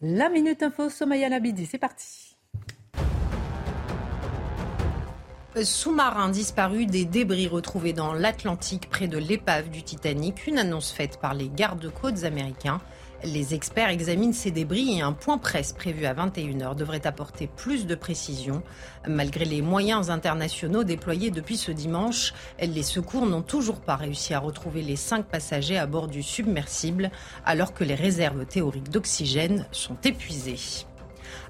La Minute Info, Somaya Labidi, c'est parti. Sous-marin disparu, des débris retrouvés dans l'Atlantique près de l'épave du Titanic, une annonce faite par les gardes-côtes américains. Les experts examinent ces débris et un point presse prévu à 21h devrait apporter plus de précision. Malgré les moyens internationaux déployés depuis ce dimanche, les secours n'ont toujours pas réussi à retrouver les cinq passagers à bord du submersible alors que les réserves théoriques d'oxygène sont épuisées.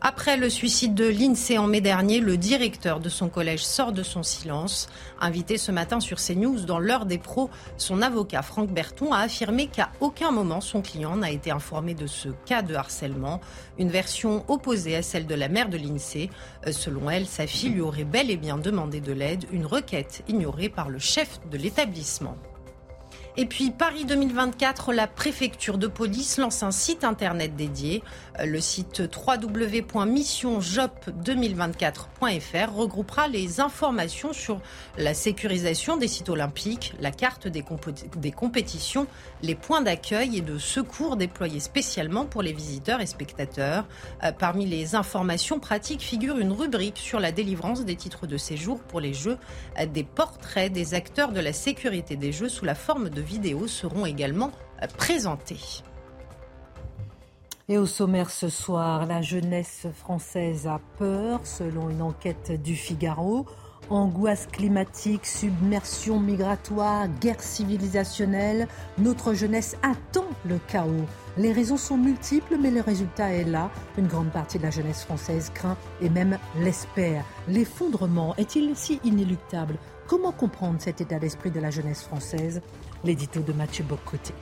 Après le suicide de l'INSEE en mai dernier, le directeur de son collège sort de son silence. Invité ce matin sur CNews dans l'heure des pros, son avocat Franck Berton a affirmé qu'à aucun moment son client n'a été informé de ce cas de harcèlement, une version opposée à celle de la mère de l'INSEE. Euh, selon elle, sa fille lui aurait bel et bien demandé de l'aide, une requête ignorée par le chef de l'établissement. Et puis Paris 2024, la préfecture de police lance un site internet dédié. Euh, le site www.missionjop2024.fr regroupera les informations sur la sécurisation des sites olympiques, la carte des, des compétitions, les points d'accueil et de secours déployés spécialement pour les visiteurs et spectateurs. Euh, parmi les informations pratiques figure une rubrique sur la délivrance des titres de séjour pour les Jeux, euh, des portraits des acteurs de la sécurité des Jeux sous la forme de vidéos seront également présentés. Et au sommaire ce soir, la jeunesse française a peur, selon une enquête du Figaro. Angoisse climatique, submersion migratoire, guerre civilisationnelle, notre jeunesse attend le chaos. Les raisons sont multiples, mais le résultat est là. Une grande partie de la jeunesse française craint et même l'espère. L'effondrement est-il si inéluctable? Comment comprendre cet état d'esprit de la jeunesse française? L'édito de Mathieu Bocoté.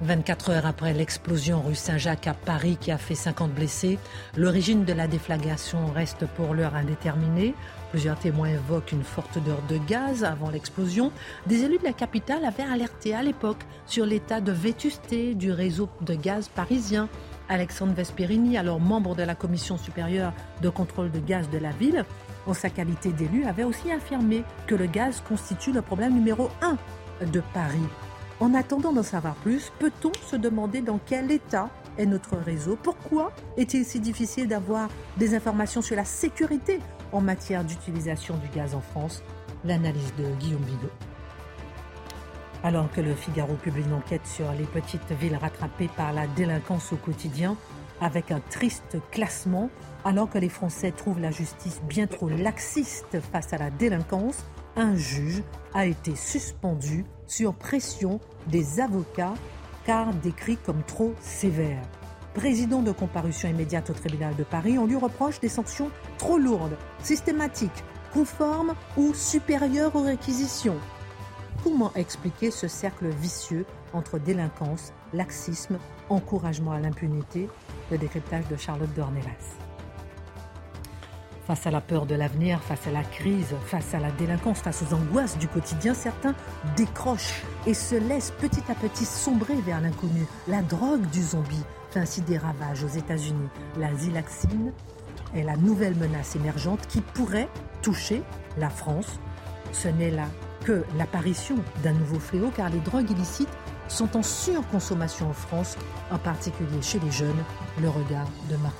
24 heures après l'explosion rue Saint-Jacques à Paris qui a fait 50 blessés, l'origine de la déflagration reste pour l'heure indéterminée. Plusieurs témoins évoquent une forte odeur de gaz avant l'explosion. Des élus de la capitale avaient alerté à l'époque sur l'état de vétusté du réseau de gaz parisien. Alexandre Vesperini, alors membre de la commission supérieure de contrôle de gaz de la ville, en sa qualité d'élu, avait aussi affirmé que le gaz constitue le problème numéro un de Paris. En attendant d'en savoir plus, peut-on se demander dans quel état est notre réseau? Pourquoi est-il si difficile d'avoir des informations sur la sécurité en matière d'utilisation du gaz en France L'analyse de Guillaume Bigot. Alors que le Figaro publie une enquête sur les petites villes rattrapées par la délinquance au quotidien, avec un triste classement, alors que les Français trouvent la justice bien trop laxiste face à la délinquance, un juge a été suspendu sur pression des avocats car décrit comme trop sévère. Président de comparution immédiate au tribunal de Paris, on lui reproche des sanctions trop lourdes, systématiques, conformes ou supérieures aux réquisitions. Comment expliquer ce cercle vicieux entre délinquance, laxisme, encouragement à l'impunité? Le décryptage de Charlotte Dornelas. Face à la peur de l'avenir, face à la crise, face à la délinquance, face aux angoisses du quotidien, certains décrochent et se laissent petit à petit sombrer vers l'inconnu. La drogue du zombie fait ainsi des ravages aux États-Unis. La zilaxine est la nouvelle menace émergente qui pourrait toucher la France. Ce n'est là que l'apparition d'un nouveau fléau car les drogues illicites sont en surconsommation en France, en particulier chez les jeunes. Le regard de Marc.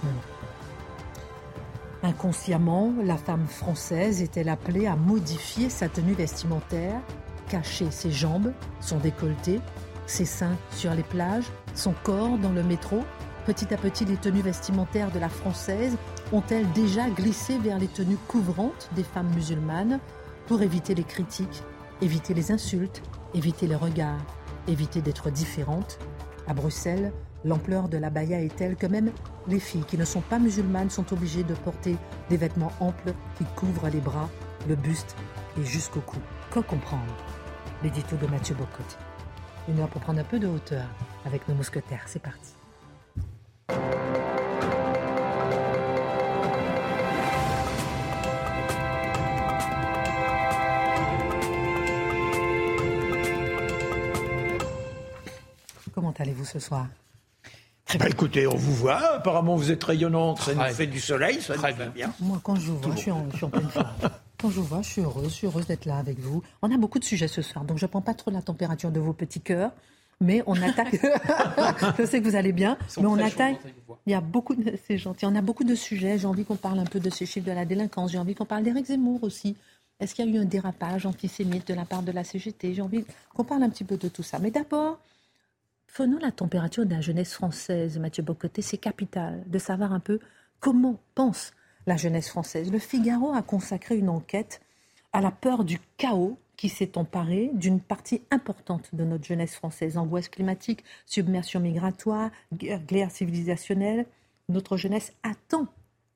Inconsciemment, la femme française est-elle appelée à modifier sa tenue vestimentaire, cacher ses jambes, son décolleté, ses seins sur les plages, son corps dans le métro Petit à petit, les tenues vestimentaires de la française ont-elles déjà glissé vers les tenues couvrantes des femmes musulmanes pour éviter les critiques, éviter les insultes, éviter les regards, éviter d'être différentes? À Bruxelles, L'ampleur de la baya est telle que même les filles qui ne sont pas musulmanes sont obligées de porter des vêtements amples qui couvrent les bras, le buste et jusqu'au cou. Que comprendre? L'édito de Mathieu Bocotti. Une heure pour prendre un peu de hauteur avec nos mousquetaires. C'est parti. Comment allez-vous ce soir? Eh ben, écoutez, on vous voit. Apparemment, vous êtes rayonnante. Ça nous fait du soleil. Ça Très bien. Moi, quand je vous vois, je suis, en, pleine forme. Quand je vous vois, je suis heureuse. Je suis heureuse d'être là avec vous. On a beaucoup de sujets ce soir, donc je ne prends pas trop la température de vos petits cœurs. Mais on attaque. je sais que vous allez bien, mais on attaque. Il y a beaucoup de. C'est gentil. On a beaucoup de sujets. J'ai envie qu'on parle un peu de ces chiffres de la délinquance. J'ai envie qu'on parle d'Éric Zemmour aussi. Est-ce qu'il y a eu un dérapage antisémite de la part de la CGT J'ai envie qu'on parle un petit peu de tout ça. Mais d'abord, Prenons la température de la jeunesse française, Mathieu Bocoté. C'est capital de savoir un peu comment pense la jeunesse française. Le Figaro a consacré une enquête à la peur du chaos qui s'est emparé d'une partie importante de notre jeunesse française. Angoisse climatique, submersion migratoire, guerre civilisationnelle. Notre jeunesse attend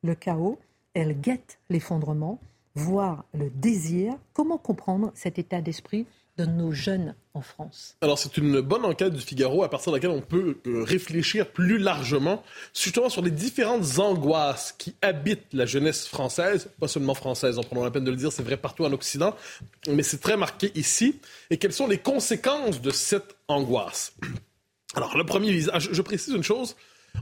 le chaos, elle guette l'effondrement, voire le désir. Comment comprendre cet état d'esprit de nos jeunes en France Alors c'est une bonne enquête du Figaro à partir de laquelle on peut euh, réfléchir plus largement justement sur les différentes angoisses qui habitent la jeunesse française, pas seulement française, en prenant la peine de le dire, c'est vrai partout en Occident, mais c'est très marqué ici, et quelles sont les conséquences de cette angoisse? Alors le premier visage, je précise une chose,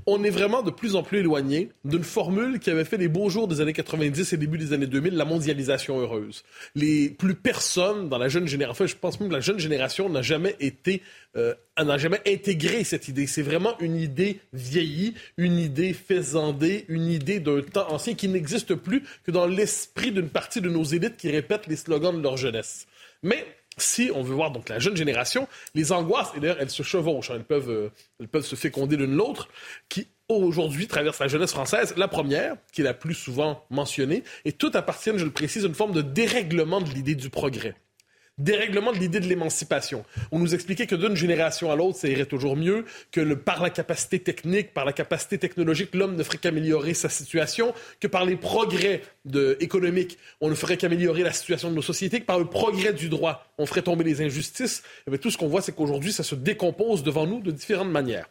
on est vraiment de plus en plus éloigné d'une formule qui avait fait les beaux jours des années 90 et début des années 2000, la mondialisation heureuse. Les plus personnes dans la jeune génération, je pense même que la jeune génération n'a jamais été, euh, n'a jamais intégré cette idée. C'est vraiment une idée vieillie, une idée faisandée, une idée d'un temps ancien qui n'existe plus que dans l'esprit d'une partie de nos élites qui répètent les slogans de leur jeunesse. Mais si on veut voir donc la jeune génération, les angoisses, et d'ailleurs elles se chevauchent, hein, elles, peuvent, euh, elles peuvent se féconder l'une l'autre, qui aujourd'hui traversent la jeunesse française. La première, qui est la plus souvent mentionnée, et toutes appartiennent, je le précise, à une forme de dérèglement de l'idée du progrès dérèglement de l'idée de l'émancipation. On nous expliquait que d'une génération à l'autre, ça irait toujours mieux, que par la capacité technique, par la capacité technologique, l'homme ne ferait qu'améliorer sa situation, que par les progrès économiques, on ne ferait qu'améliorer la situation de nos sociétés, que par le progrès du droit, on ferait tomber les injustices. Et eh tout ce qu'on voit, c'est qu'aujourd'hui, ça se décompose devant nous de différentes manières.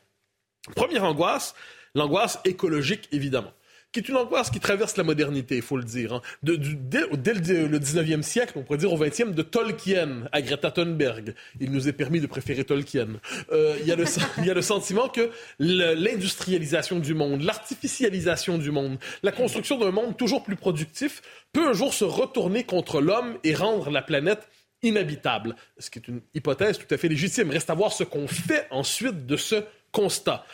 Première angoisse, l'angoisse écologique, évidemment qui est une angoisse qui traverse la modernité, il faut le dire. Hein. dès, le 19e siècle, on pourrait dire au 20e, de Tolkien à Greta Thunberg. Il nous est permis de préférer Tolkien. Euh, il, y a le, il y a le sentiment que l'industrialisation du monde, l'artificialisation du monde, la construction d'un monde toujours plus productif peut un jour se retourner contre l'homme et rendre la planète inhabitable. Ce qui est une hypothèse tout à fait légitime. Reste à voir ce qu'on fait ensuite de ce constat.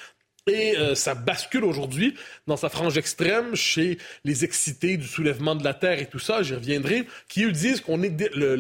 Et euh, ça bascule aujourd'hui dans sa frange extrême chez les excités du soulèvement de la Terre et tout ça, j'y reviendrai, qui eux disent qu'on est le,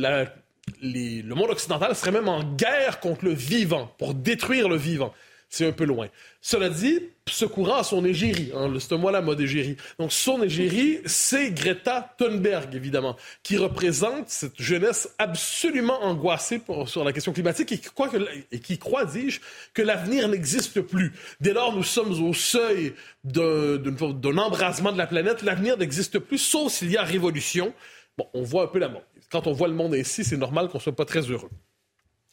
le monde occidental serait même en guerre contre le vivant, pour détruire le vivant c'est un peu loin. Cela dit, ce courant a son égérie. Hein, c'est moi la mode égérie. Donc, son égérie, c'est Greta Thunberg, évidemment, qui représente cette jeunesse absolument angoissée sur la question climatique et qui croit, dis-je, que l'avenir n'existe plus. Dès lors, nous sommes au seuil d'un embrasement de la planète. L'avenir n'existe plus, sauf s'il y a révolution. Bon, on voit un peu la mort. Quand on voit le monde ainsi, c'est normal qu'on soit pas très heureux.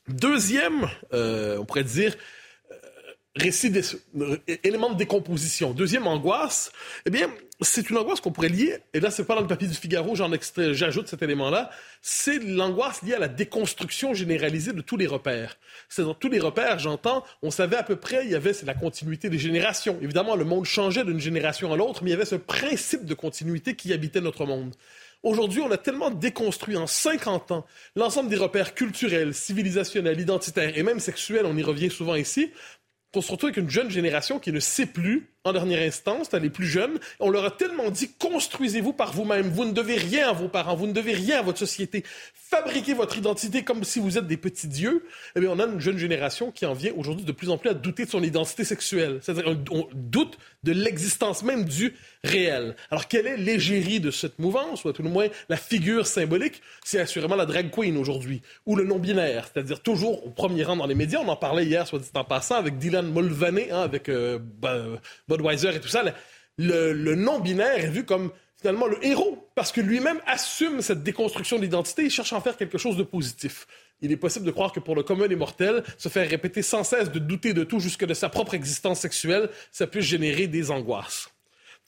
Deuxième, euh, on pourrait dire, récit des, éléments de décomposition. Deuxième angoisse, eh bien, c'est une angoisse qu'on pourrait lier, et là, c'est pas dans le papier du Figaro, j'en j'ajoute cet élément-là, c'est l'angoisse liée à la déconstruction généralisée de tous les repères. C'est dans tous les repères, j'entends, on savait à peu près, il y avait, c'est la continuité des générations. Évidemment, le monde changeait d'une génération à l'autre, mais il y avait ce principe de continuité qui habitait notre monde. Aujourd'hui, on a tellement déconstruit en 50 ans l'ensemble des repères culturels, civilisationnels, identitaires et même sexuels, on y revient souvent ici, qu'on se retrouve avec une jeune génération qui ne sait plus, en dernière instance, les plus jeunes. On leur a tellement dit construisez-vous par vous-même. Vous ne devez rien à vos parents, vous ne devez rien à votre société. Fabriquez votre identité comme si vous êtes des petits dieux. Eh bien, on a une jeune génération qui en vient aujourd'hui de plus en plus à douter de son identité sexuelle. C'est-à-dire, on doute de l'existence même du réel. Alors, quelle est l'égérie de cette mouvance, ou tout le moins la figure symbolique? C'est assurément la drag queen aujourd'hui, ou le non-binaire, c'est-à-dire toujours au premier rang dans les médias. On en parlait hier, soit dit en passant, avec Dylan Mulvaney, hein, avec euh, Budweiser et tout ça. Le, non-binaire est vu comme finalement le héros, parce que lui-même assume cette déconstruction de l'identité, il cherche à en faire quelque chose de positif il est possible de croire que pour le commun des mortels, se faire répéter sans cesse de douter de tout jusque de sa propre existence sexuelle, ça peut générer des angoisses.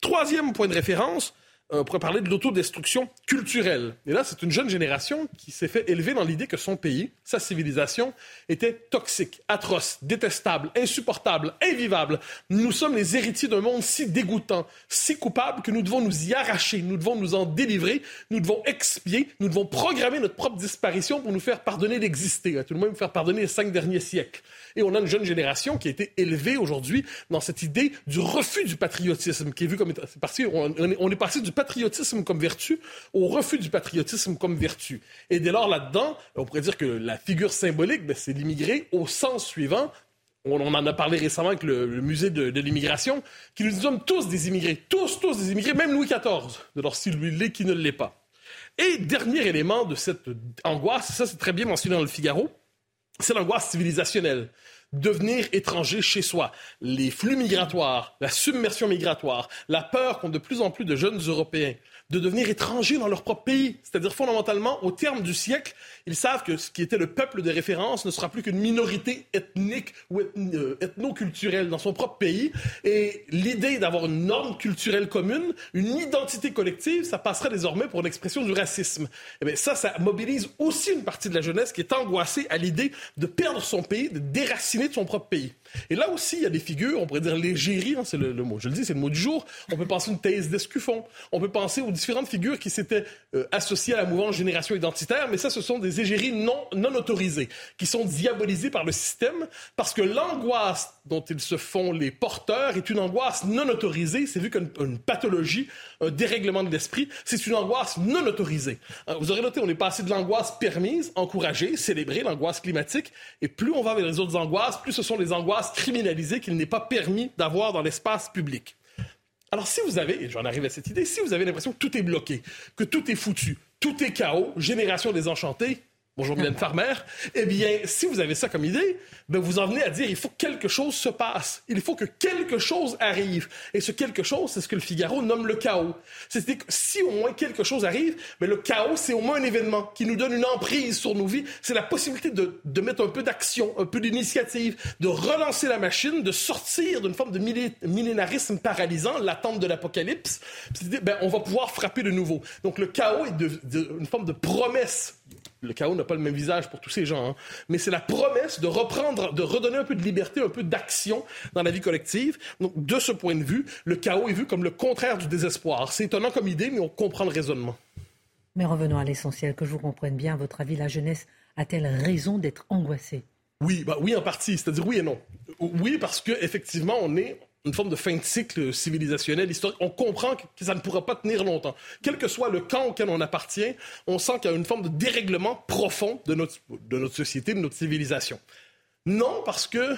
Troisième point de référence, on pourrait parler de l'autodestruction culturelle. Et là, c'est une jeune génération qui s'est fait élever dans l'idée que son pays, sa civilisation, était toxique, atroce, détestable, insupportable, invivable. Nous sommes les héritiers d'un monde si dégoûtant, si coupable que nous devons nous y arracher, nous devons nous en délivrer, nous devons expier, nous devons programmer notre propre disparition pour nous faire pardonner d'exister, tout le moins nous faire pardonner les cinq derniers siècles. Et on a une jeune génération qui a été élevée aujourd'hui dans cette idée du refus du patriotisme, qui est vu comme... On, on est passé du patriotisme comme vertu au refus du patriotisme comme vertu. Et dès lors, là-dedans, on pourrait dire que la figure symbolique, ben, c'est l'immigré au sens suivant. On, en a parlé récemment avec le, musée de, l'immigration, qui nous sommes tous des immigrés, tous, tous des immigrés, même Louis XIV, de leur s'il l'est, qui ne l'est pas. Et dernier élément de cette angoisse, ça c'est très bien mentionné dans le Figaro, c'est l'angoisse civilisationnelle devenir étranger chez soi. Les flux migratoires, la submersion migratoire, la peur qu'ont de plus en plus de jeunes Européens de devenir étrangers dans leur propre pays. C'est-à-dire fondamentalement, au terme du siècle, ils savent que ce qui était le peuple de référence ne sera plus qu'une minorité ethnique ou euh, ethno-culturelle dans son propre pays. Et l'idée d'avoir une norme culturelle commune, une identité collective, ça passerait désormais pour l'expression du racisme. Et eh bien ça, ça mobilise aussi une partie de la jeunesse qui est angoissée à l'idée de perdre son pays, de déraciner de son propre pays. Et là aussi, il y a des figures, on pourrait dire l'égérie, hein, c'est le, mot, je le dis, c'est le mot du jour. On peut penser une thèse d'Escuffon. On peut penser aux différentes figures qui s'étaient euh, associées à la mouvance génération identitaire, mais ça, ce sont des égéries non, non autorisées, qui sont diabolisées par le système, parce que l'angoisse dont ils se font les porteurs est une angoisse non autorisée. C'est vu comme une pathologie, un dérèglement de l'esprit. C'est une angoisse non autorisée. Vous aurez noté, on est passé de l'angoisse permise, encouragée, célébrée, l'angoisse climatique, et plus on va vers les autres angoisses, plus ce sont les angoisses criminalisées qu'il n'est pas permis d'avoir dans l'espace public. Alors si vous avez, et j'en arrive à cette idée, si vous avez l'impression que tout est bloqué, que tout est foutu, tout est chaos, génération désenchantée, Bonjour Mylène Farmer. Eh bien, si vous avez ça comme idée, ben vous en venez à dire il faut que quelque chose se passe. Il faut que quelque chose arrive. Et ce quelque chose, c'est ce que le Figaro nomme le chaos. C'est-à-dire que si au moins quelque chose arrive, mais ben le chaos, c'est au moins un événement qui nous donne une emprise sur nos vies. C'est la possibilité de, de, mettre un peu d'action, un peu d'initiative, de relancer la machine, de sortir d'une forme de millénarisme paralysant, l'attente de l'apocalypse. Ben, on va pouvoir frapper de nouveau. Donc le chaos est de, une forme de promesse le chaos n'a pas le même visage pour tous ces gens, hein. mais c'est la promesse de reprendre, de redonner un peu de liberté, un peu d'action dans la vie collective. Donc, de ce point de vue, le chaos est vu comme le contraire du désespoir. C'est étonnant comme idée, mais on comprend le raisonnement. Mais revenons à l'essentiel, que je vous comprenne bien. À votre avis, la jeunesse a-t-elle raison d'être angoissée? Oui, bah oui en partie. C'est-à-dire oui et non. Oui, parce qu'effectivement, on est une forme de fin de cycle civilisationnel, historique. On comprend que ça ne pourra pas tenir longtemps. Quel que soit le camp auquel on appartient, on sent qu'il y a une forme de dérèglement profond de notre, de notre société, de notre civilisation. Non, parce que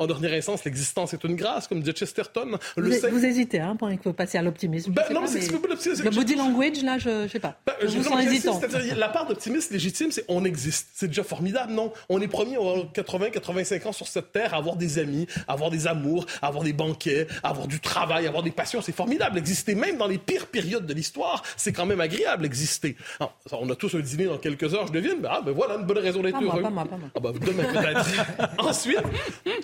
en dernière instance, l'existence est une grâce, comme dit Chesterton. Le vous, vous, hésitez, hein, il faut passer à l'optimisme. Ben, non, c'est l'optimisme. Le body language, là, je ne sais pas. Ben, je, vous sens hésitant. La part d'optimisme légitime, c'est on existe. C'est déjà formidable, non? On est premier à 80, 85 ans sur cette terre à avoir des amis, à avoir des amours, à avoir des banquets, à avoir du travail, à avoir des passions. C'est formidable. Exister même dans les pires périodes de l'histoire, c'est quand même agréable exister. on a tous un dîner dans quelques heures, je devine. Ben, ah, ben voilà, une bonne raison d'être heureux. Pas moi, pas moi. Ah, ben, demain peut-être. Ensuite,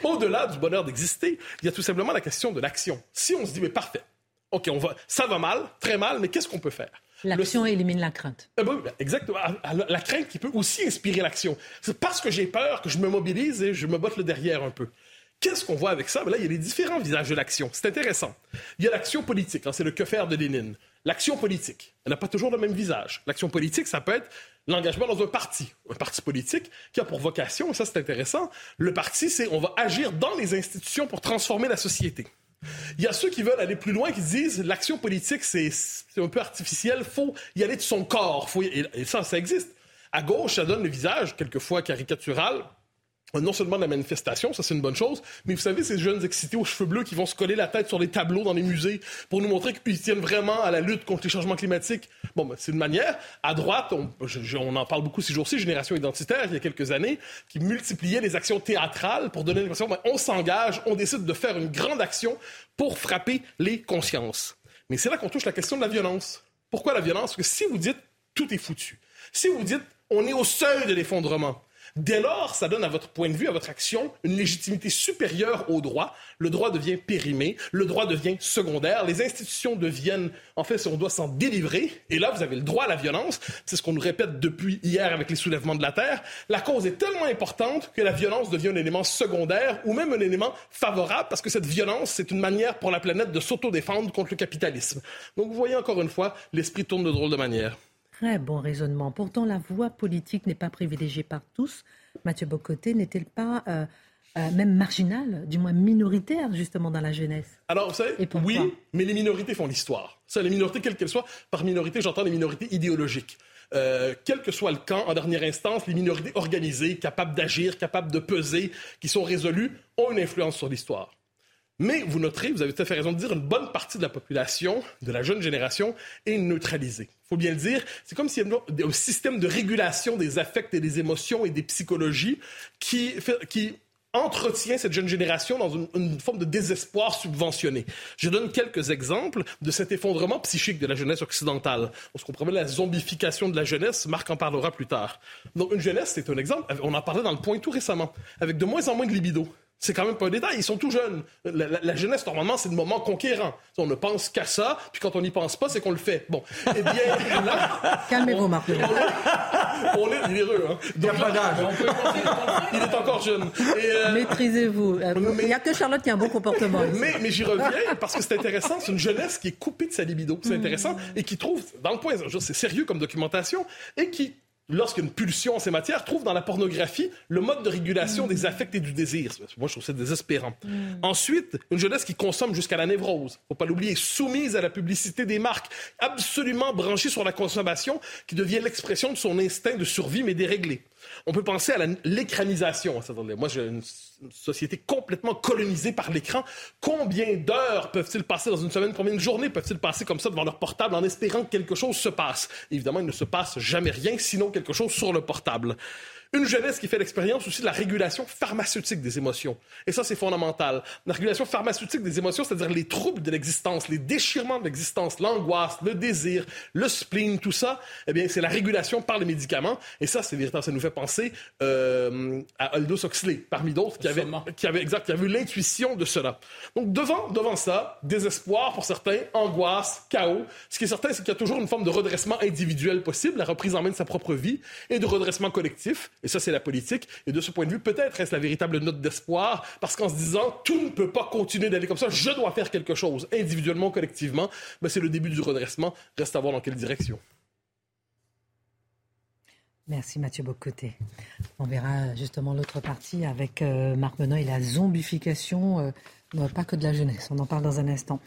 au delà du bonheur d'exister, il y a tout simplement la question de l'action. Si on se dit, mais parfait, OK, on va, ça va mal, très mal, mais qu'est-ce qu'on peut faire? L'action élimine la crainte. Eh ben, exactement. Ah, ah, la crainte qui peut aussi inspirer l'action. C'est parce que j'ai peur que je me mobilise et je me botte le derrière un peu. Qu'est-ce qu'on voit avec ça? Ben là, il y a les différents visages de l'action. C'est intéressant. Il y a l'action politique, hein, c'est le que faire de Lénine. L'action politique, elle n'a pas toujours le même visage. L'action politique, ça peut être l'engagement dans un parti, un parti politique qui a pour vocation, et ça c'est intéressant, le parti, c'est on va agir dans les institutions pour transformer la société. Il y a ceux qui veulent aller plus loin, qui disent l'action politique, c'est un peu artificiel, faut y aller de son corps. Faut et ça, ça existe. À gauche, ça donne le visage, quelquefois caricatural, non seulement de la manifestation, ça c'est une bonne chose, mais vous savez, ces jeunes excités aux cheveux bleus qui vont se coller la tête sur les tableaux dans les musées pour nous montrer qu'ils tiennent vraiment à la lutte contre les changements climatiques. Bon, ben, c'est une manière. À droite, on, en parle beaucoup ces jours-ci, Génération identitaire, il y a quelques années, qui multipliait les actions théâtrales pour donner l'impression, ben, on s'engage, on décide de faire une grande action pour frapper les consciences. Mais c'est là qu'on touche la question de la violence. Pourquoi la violence? Parce que si vous dites tout est foutu, si vous dites on est au seuil de l'effondrement, Dès lors, ça donne à votre point de vue, à votre action, une légitimité supérieure au droit. Le droit devient périmé, le droit devient secondaire, les institutions deviennent, en fait, on doit s'en délivrer, et là, vous avez le droit à la violence. C'est ce qu'on nous répète depuis hier avec les soulèvements de la Terre. La cause est tellement importante que la violence devient un élément secondaire ou même un élément favorable parce que cette violence, c'est une manière pour la planète de s'autodéfendre contre le capitalisme. Donc, vous voyez encore une fois, l'esprit tourne de drôle de manière. Très bon raisonnement. Pourtant, la voie politique n'est pas privilégiée par tous. Mathieu Bocoté n'est-il pas euh, euh, même marginal, du moins minoritaire, justement, dans la jeunesse? Alors, vous savez, oui, mais les minorités font l'histoire. Ça, les minorités, quelles qu'elles soient, par minorité, j'entends les minorités idéologiques. Euh, quel que soit le camp, en dernière instance, les minorités organisées, capables d'agir, capables de peser, qui sont résolues, ont une influence sur l'histoire. Mais vous noterez, vous avez tout à fait raison de dire, une bonne partie de la population, de la jeune génération, est neutralisée. Il faut bien le dire, c'est comme s'il y avait un système de régulation des affects et des émotions et des psychologies qui, entretient cette jeune génération dans une, forme de désespoir subventionné. Je donne quelques exemples de cet effondrement psychique de la jeunesse occidentale. On se comprend la zombification de la jeunesse, Marc en parlera plus tard. Donc une jeunesse, c'est un exemple, on en parlait dans le point tout récemment, avec de moins en moins de libido. C'est quand même pas un détail. Ils sont tout jeunes. La, jeunesse, normalement, c'est le moment conquérant. On ne pense qu'à ça, puis quand on n'y pense pas, c'est qu'on le fait. Bon. Eh bien, là. Calmez-vous, Marc. On est, il est heureux, hein. il, il est encore jeune. Euh, Maîtrisez-vous. Il n'y a que Charlotte qui a un bon comportement. Mais, mais j'y reviens parce que c'est intéressant. C'est une jeunesse qui est coupée de sa libido. C'est intéressant. Et qui trouve, dans le point, c'est sérieux comme documentation, et qui lorsqu'une pulsion en ces matières, trouve dans la pornographie le mode de régulation des affects et du désir. Moi, je trouve ça désespérant. Mm. Ensuite, une jeunesse qui consomme jusqu'à la névrose. Faut pas l'oublier, soumise à la publicité des marques, absolument branchée sur la consommation, qui devient l'expression de son instinct de survie, mais déréglé. On peut penser à l'écranisation. Moi, j'ai une société complètement colonisée par l'écran. Combien d'heures peuvent-ils passer dans une semaine? Combien de journées peuvent-ils passer comme ça devant leur portable en espérant que quelque chose se passe? Évidemment, il ne se passe jamais rien, sinon quelque chose sur le portable. Une jeunesse qui fait l'expérience aussi de la régulation pharmaceutique des émotions. Et ça, c'est fondamental. La régulation pharmaceutique des émotions, c'est-à-dire les troubles de l'existence, les déchirements de l'existence, l'angoisse, le désir, le spleen, tout ça, eh bien, c'est la régulation par les médicaments. Et ça, c'est véritablement, ça nous fait penser euh, à Aldous Huxley, parmi d'autres, qui avait, qui avait, exact, qui avait eu l'intuition de cela. Donc, devant, devant ça, désespoir pour certains, angoisse, chaos. Ce qui est certain, c'est qu'il y a toujours une forme de redressement individuel possible, la reprise en main de sa propre vie, et de redressement collectif. Et ça, c'est la politique. Et de ce point de vue, peut-être est-ce la véritable note d'espoir, parce qu'en se disant, tout ne peut pas continuer d'aller comme ça, je dois faire quelque chose, individuellement, collectivement, mais c'est le début du redressement. Reste à voir dans quelle direction. Merci Mathieu Bocoté. On verra justement l'autre partie avec euh, Marc Benoît et la zombification, euh, pas que de la jeunesse, on en parle dans un instant.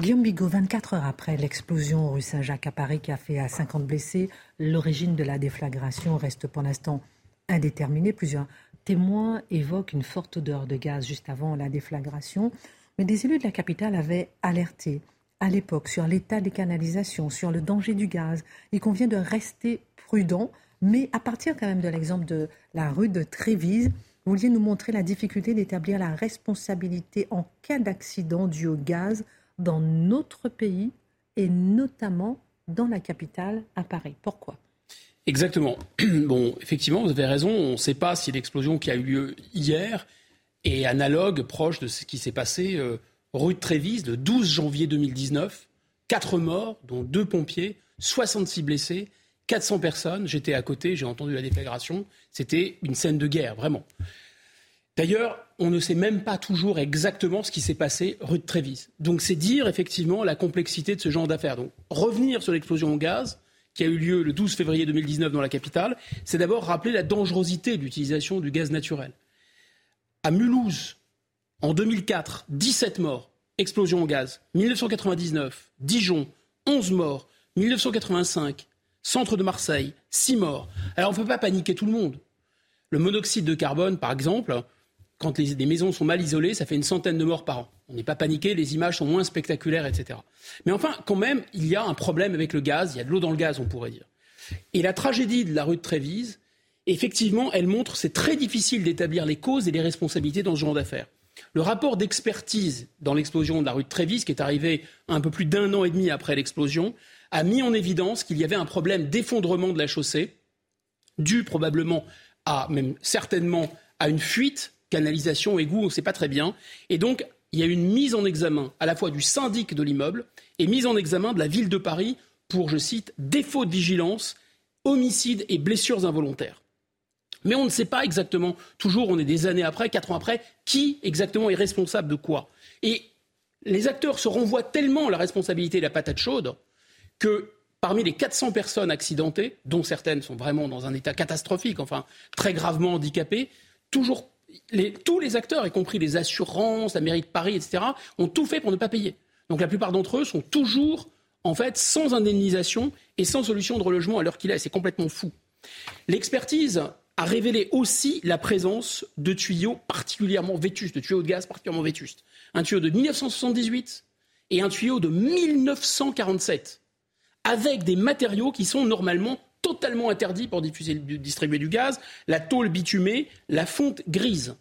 Guillaume Bigot, 24 heures après l'explosion rue Saint-Jacques à Paris qui a fait à 50 blessés, l'origine de la déflagration reste pour l'instant indéterminé. Plusieurs témoins évoquent une forte odeur de gaz juste avant la déflagration. Mais des élus de la capitale avaient alerté à l'époque sur l'état des canalisations, sur le danger du gaz. Il convient de rester prudent, mais à partir quand même de l'exemple de la rue de Trévise, vous vouliez nous montrer la difficulté d'établir la responsabilité en cas d'accident dû au gaz dans notre pays et notamment dans la capitale à Paris. Pourquoi? Exactement. Bon, effectivement, vous avez raison. On ne sait pas si l'explosion qui a eu lieu hier est analogue, proche de ce qui s'est passé euh, rue de Trévise le 12 janvier 2019. Quatre morts, dont deux pompiers, 66 blessés, 400 personnes. J'étais à côté, j'ai entendu la déflagration. C'était une scène de guerre, vraiment. D'ailleurs, on ne sait même pas toujours exactement ce qui s'est passé rue de Trévise. Donc c'est dire effectivement la complexité de ce genre d'affaires. Donc revenir sur l'explosion au gaz, qui a eu lieu le 12 février 2019 dans la capitale, c'est d'abord rappeler la dangerosité de l'utilisation du gaz naturel. À Mulhouse, en 2004, 17 morts, explosion au gaz. 1999, Dijon, 11 morts. 1985, centre de Marseille, 6 morts. Alors on ne peut pas paniquer tout le monde. Le monoxyde de carbone, par exemple, quand les, maisons sont mal isolées, ça fait une centaine de morts par an. On n'est pas paniqué, les images sont moins spectaculaires, etc. Mais enfin, quand même, il y a un problème avec le gaz, il y a de l'eau dans le gaz, on pourrait dire. Et la tragédie de la rue de Trévise, effectivement, elle montre c'est très difficile d'établir les causes et les responsabilités dans ce genre d'affaires. Le rapport d'expertise dans l'explosion de la rue de Trévise, qui est arrivé un peu plus d'un an et demi après l'explosion, a mis en évidence qu'il y avait un problème d'effondrement de la chaussée, dû probablement à même certainement à une fuite, canalisation, égout, on ne sait pas très bien. Et donc, il y a une mise en examen à la fois du syndic de l'immeuble et mise en examen de la ville de Paris pour, je cite, défaut de vigilance, homicide et blessures involontaires. Mais on ne sait pas exactement, toujours on est des années après, quatre ans après, qui exactement est responsable de quoi. Et les acteurs se renvoient tellement la responsabilité de la patate chaude que parmi les 400 personnes accidentées, dont certaines sont vraiment dans un état catastrophique, enfin très gravement handicapées, toujours tous les acteurs, y compris les assurances, la mairie de Paris, etc., ont tout fait pour ne pas payer. Donc la plupart d'entre eux sont toujours, en fait, sans indemnisation et sans solution de relogement à l'heure qu'il est. C'est complètement fou. L'expertise a révélé aussi la présence de tuyaux particulièrement vétustes, de tuyaux de gaz particulièrement vétustes. Un tuyau de 1978 et un tuyau de 1947, avec des matériaux qui sont normalement totalement interdits pour diffuser, distribuer du gaz, la tôle bitumée, la fonte grise.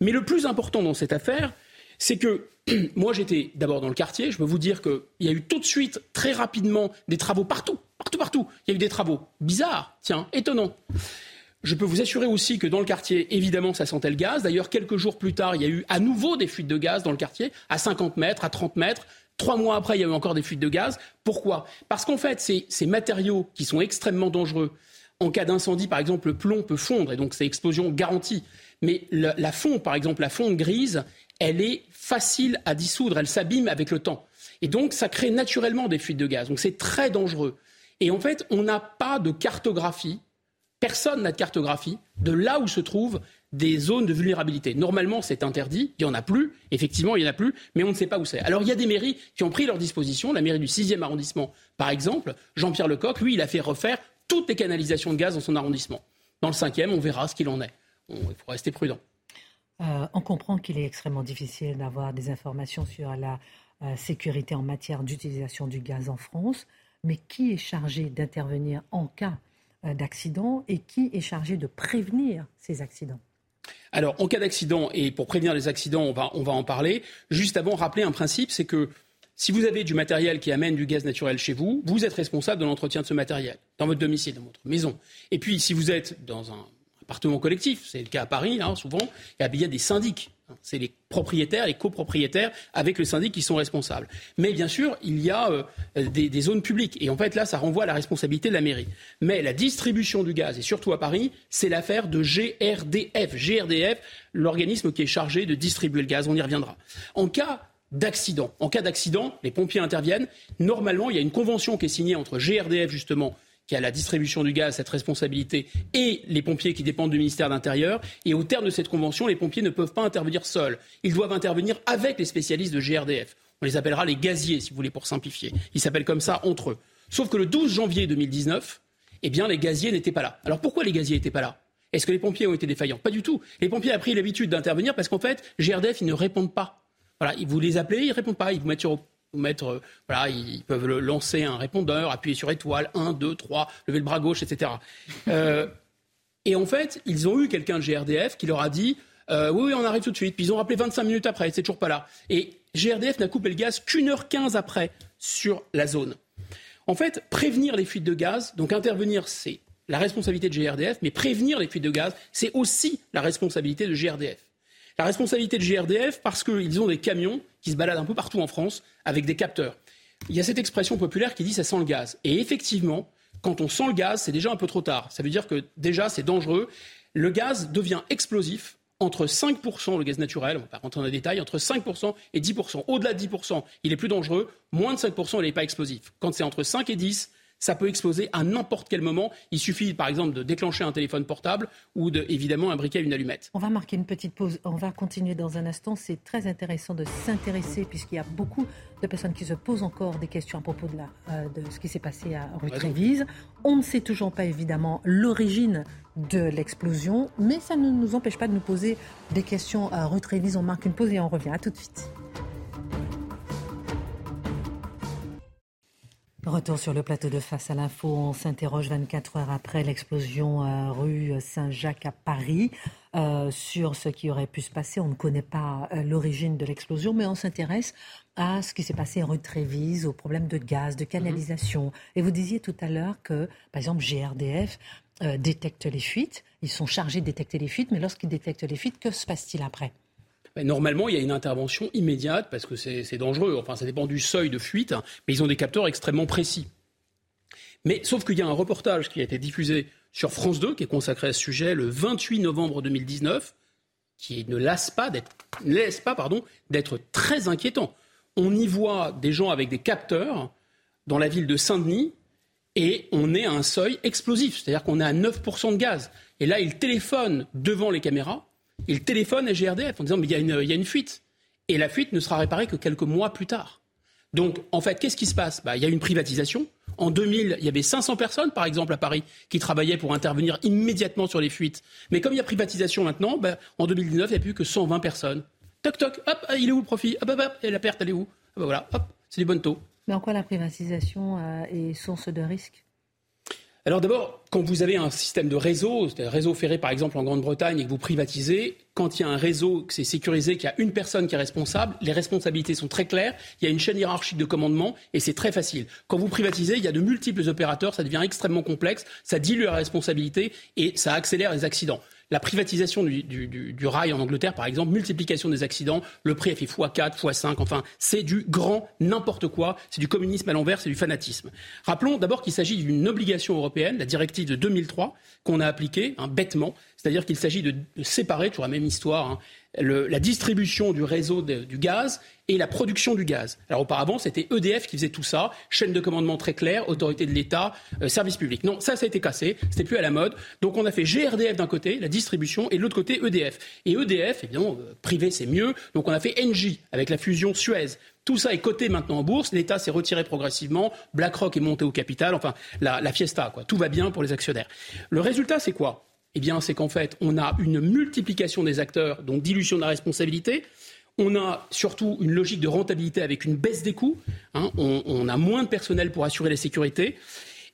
Mais le plus important dans cette affaire, c'est que moi j'étais d'abord dans le quartier, je peux vous dire qu'il y a eu tout de suite, très rapidement, des travaux partout, partout, partout. Il y a eu des travaux bizarres, tiens, étonnants. Je peux vous assurer aussi que dans le quartier, évidemment, ça sentait le gaz. D'ailleurs, quelques jours plus tard, il y a eu à nouveau des fuites de gaz dans le quartier, à 50 mètres, à 30 mètres. Trois mois après, il y a eu encore des fuites de gaz. Pourquoi? Parce qu'en fait, ces, ces, matériaux qui sont extrêmement dangereux, en cas d'incendie, par exemple, le plomb peut fondre, et donc c'est explosion garantie. Mais la, fonte, par exemple, la fonte grise, elle est facile à dissoudre, elle s'abîme avec le temps. Et donc, ça crée naturellement des fuites de gaz. Donc, c'est très dangereux. Et en fait, on n'a pas de cartographie Personne n'a de cartographie de là où se trouvent des zones de vulnérabilité. Normalement, c'est interdit, il n'y en a plus, effectivement, il n'y en a plus, mais on ne sait pas où c'est. Alors, il y a des mairies qui ont pris leur disposition, la mairie du 6e arrondissement, par exemple, Jean-Pierre Lecoq, lui, il a fait refaire toutes les canalisations de gaz dans son arrondissement. Dans le 5e, on verra ce qu'il en est. il faut rester prudent. Euh, on comprend qu'il est extrêmement difficile d'avoir des informations sur la euh, sécurité en matière d'utilisation du gaz en France, mais qui est chargé d'intervenir en cas euh, d'accident et qui est chargé de prévenir ces accidents? Alors, en cas d'accident, et pour prévenir les accidents, on va, en parler, juste avant, rappeler un principe, c'est que si vous avez du matériel qui amène du gaz naturel chez vous, vous êtes responsable de l'entretien de ce matériel, dans votre domicile, dans votre maison. Et puis, si vous êtes dans un appartement collectif, c'est le cas à Paris, hein, souvent, il y a des syndics c'est les propriétaires, les copropriétaires avec le syndic qui sont responsables. Mais bien sûr, il y a euh, des, zones publiques. Et en fait, là, ça renvoie à la responsabilité de la mairie. Mais la distribution du gaz, et surtout à Paris, c'est l'affaire de GRDF. GRDF, l'organisme qui est chargé de distribuer le gaz. On y reviendra. En cas d'accident, en cas d'accident, les pompiers interviennent. Normalement, il y a une convention qui est signée entre GRDF, justement, qui a la distribution du gaz, cette responsabilité, et les pompiers qui dépendent du ministère de l'Intérieur. Et au terme de cette convention, les pompiers ne peuvent pas intervenir seuls. Ils doivent intervenir avec les spécialistes de GRDF. On les appellera les gaziers, si vous voulez, pour simplifier. Ils s'appellent comme ça entre eux. Sauf que le 12 janvier 2019, eh bien, les gaziers n'étaient pas là. Alors pourquoi les gaziers n'étaient pas là? Est-ce que les pompiers ont été défaillants? Pas du tout. Les pompiers ont pris l'habitude d'intervenir parce qu'en fait, GRDF, ils ne répondent pas. Vous les appelez, ils ne répondent pas. Ils vous mettent sur mettre, euh, voilà, ils peuvent lancer un répondeur, appuyer sur étoile, 1, 2, 3, lever le bras gauche, etc. Euh, et en fait, ils ont eu quelqu'un de GRDF qui leur a dit euh, oui, oui, on arrive tout de suite. Puis ils ont rappelé 25 minutes après, c'est toujours pas là. Et GRDF n'a coupé le gaz qu'une heure 15 après sur la zone. En fait, prévenir les fuites de gaz, donc intervenir, c'est la responsabilité de GRDF, mais prévenir les fuites de gaz, c'est aussi la responsabilité de GRDF. La responsabilité de GRDF, parce qu'ils ont des camions qui se baladent un peu partout en France avec des capteurs. Il y a cette expression populaire qui dit ça sent le gaz. Et effectivement, quand on sent le gaz, c'est déjà un peu trop tard. Ça veut dire que déjà, c'est dangereux. Le gaz devient explosif entre 5%, le gaz naturel, on va pas rentrer dans les détails, entre 5% et 10%. Au-delà de 10%, il est plus dangereux. Moins de 5%, il n'est pas explosif. Quand c'est entre 5 et 10, ça peut exploser à n'importe quel moment. Il suffit, par exemple, de déclencher un téléphone portable ou de, évidemment, un briquet une allumette. On va marquer une petite pause. On va continuer dans un instant. C'est très intéressant de s'intéresser, puisqu'il y a beaucoup de personnes qui se posent encore des questions à propos de, la, euh, de ce qui s'est passé à rue Trévise. On ne sait toujours pas, évidemment, l'origine de l'explosion, mais ça ne nous empêche pas de nous poser des questions à rue Trévise. On marque une pause et on revient. À tout de suite. Retour sur le plateau de Face à l'info. On s'interroge 24 heures après l'explosion euh, rue Saint-Jacques à Paris euh, sur ce qui aurait pu se passer. On ne connaît pas euh, l'origine de l'explosion, mais on s'intéresse à ce qui s'est passé rue Trévise, aux problèmes de gaz, de canalisation. Et vous disiez tout à l'heure que, par exemple, GRDF détectent les fuites. Ils sont chargés de détecter les fuites, mais lorsqu'ils détectent les fuites, que se passe-t-il après? Ben, Normalement, il y a une intervention immédiate parce que c'est dangereux. Enfin, ça dépend du seuil de fuite, hein, mais ils ont des capteurs extrêmement précis. Mais sauf qu'il y a un reportage qui a été diffusé sur France 2, qui est consacré à ce sujet le 28 novembre 2019, qui ne laisse pas d'être, très inquiétant. On y voit des gens avec des capteurs dans la ville de Saint-Denis et on est à un seuil explosif, c'est-à-dire qu'on est à 9% de gaz. Et là, ils téléphonent devant les caméras, ils téléphonent à GRDF en disant mais il y, y, a une fuite. Et la fuite ne sera réparée que quelques mois plus tard. Donc, en fait, qu'est-ce qui se passe? Bah, Il y a une privatisation. En 2000, il y avait 500 personnes, par exemple, à Paris, qui travaillaient pour intervenir immédiatement sur les fuites. Mais comme il y a privatisation maintenant, bah, en 2019, il n'y a plus que 120 personnes. Toc, toc, hop, ah, il est où le profit? Hop, hop, hop, et la perte, elle est où? Ah, bah, Voilà, hop, c'est du bon taux. Mais en quoi la privatisation euh, est source de risque alors d'abord, quand vous avez un système de réseau, un réseau ferré par exemple en Grande-Bretagne et que vous privatisez, quand il y a un réseau, que c'est sécurisé, qu'il y a une personne qui est responsable, les responsabilités sont très claires, il y a une chaîne hiérarchique de commandement et c'est très facile. Quand vous privatisez, il y a de multiples opérateurs, ça devient extrêmement complexe, ça dilue la responsabilité et ça accélère les accidents. La privatisation du, rail en Angleterre, par exemple, multiplication des accidents, le prix a fait x4, x5, enfin, c'est du grand n'importe quoi, c'est du communisme à l'envers, c'est du fanatisme. Rappelons d'abord qu'il s'agit d'une obligation européenne, la directive de 2003, qu'on a appliquée hein, bêtement, c'est-à-dire qu'il s'agit de, séparer, toujours la même histoire, hein, la distribution du réseau du gaz et la production du gaz. Alors auparavant, c'était EDF qui faisait tout ça, chaîne de commandement très claire, autorité de l'État, euh, service public. Non, ça, ça a été cassé, c'était plus à la mode. Donc on a fait GRDF d'un côté, la distribution, et de l'autre côté EDF. Et EDF, évidemment, euh, privé c'est mieux, donc on a fait NJ avec la fusion Suez. Tout ça est coté maintenant en bourse, l'État s'est retiré progressivement, BlackRock est monté au capital, enfin la, la fiesta, quoi. Tout va bien pour les actionnaires. Le résultat, c'est quoi? Eh bien, c'est qu'en fait, on a une multiplication des acteurs, donc dilution de la responsabilité. On a surtout une logique de rentabilité avec une baisse des coûts. Hein. on, a moins de personnel pour assurer la sécurité.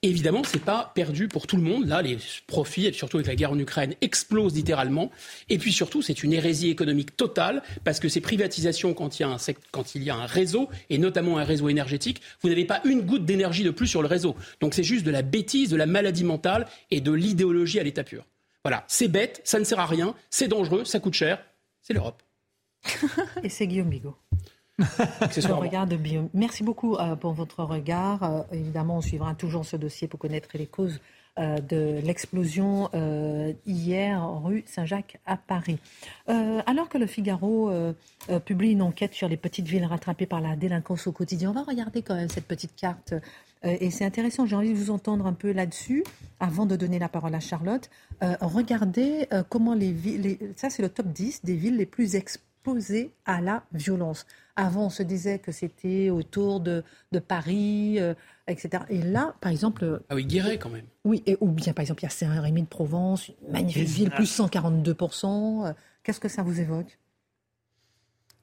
évidemment, ce n'est pas perdu pour tout le monde. Là, les profits, surtout avec la guerre en Ukraine, explosent littéralement. Et puis surtout, c'est une hérésie économique totale, parce que ces privatisations, quand il y a un, quand il y a un réseau, et notamment un réseau énergétique, vous n'avez pas une goutte d'énergie de plus sur le réseau. Donc c'est juste de la bêtise, de la maladie mentale et de l'idéologie à l'état pur. Voilà, c'est bête, ça ne sert à rien, c'est dangereux, ça coûte cher, c'est l'Europe. Et c'est Guillaume Bigot. regard de Merci beaucoup euh, pour votre regard. Euh, évidemment, on suivra toujours ce dossier pour connaître les causes euh, de l'explosion hier rue Saint-Jacques à Paris. alors que le Figaro publie une enquête sur les petites villes rattrapées par la délinquance au quotidien, on va regarder quand même cette petite carte et c'est intéressant, j'ai envie de vous entendre un peu là-dessus, avant de donner la parole à Charlotte. Euh, regardez euh, comment les villes, ça c'est le top 10 des villes les plus exposées à la violence. Avant, on se disait que c'était autour de, Paris, etc. Et là, par exemple... Ah oui, Guéret quand même. Oui, et, ou bien par exemple, il y a Saint-Rémy de Provence, une magnifique ville, plus 142%. Qu'est-ce que ça vous évoque?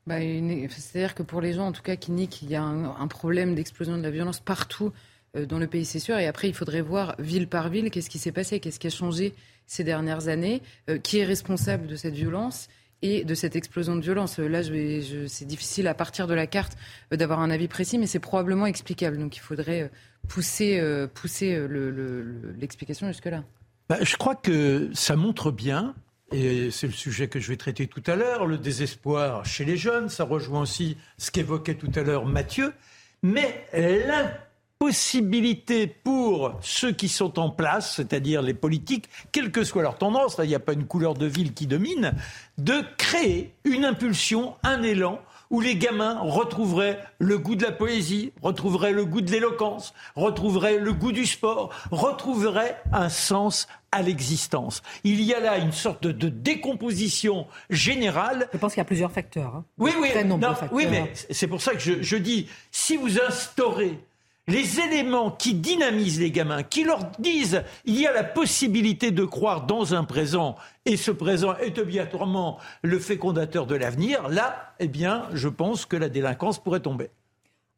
Bah, C'est-à-dire que pour les gens, en tout cas, qui nient qu'il y a un problème d'explosion de la violence partout euh, dans le pays, c'est sûr. Et après, il faudrait voir ville par ville qu'est-ce qui s'est passé, qu'est-ce qui a changé ces dernières années, euh, qui est responsable de cette violence et de cette explosion de violence. Euh, là, c'est difficile à partir de la carte d'avoir un avis précis, mais c'est probablement explicable. Donc il faudrait pousser, pousser l'explication jusque-là. Bah, je crois que ça montre bien et c'est le sujet que je vais traiter tout à l'heure, le désespoir chez les jeunes, ça rejoint aussi ce qu'évoquait tout à l'heure Mathieu, mais possibilité pour ceux qui sont en place, c'est-à-dire les politiques, quelle que soit leur tendance, il n'y a pas une couleur de ville qui domine, de créer une impulsion, un élan où les gamins retrouveraient le goût de la poésie, retrouveraient le goût de l'éloquence, retrouveraient le goût du sport, retrouveraient un sens à l'existence. Il y a là une sorte de décomposition générale. Je pense qu'il y a plusieurs facteurs. Hein. Oui, oui, oui, mais c'est pour ça que je, je dis, si vous instaurez les éléments qui dynamisent les gamins, qui leur disent il y a la possibilité de croire dans un présent et ce présent est obligatoirement le fécondateur de l'avenir, là, eh bien, je pense que la délinquance pourrait tomber.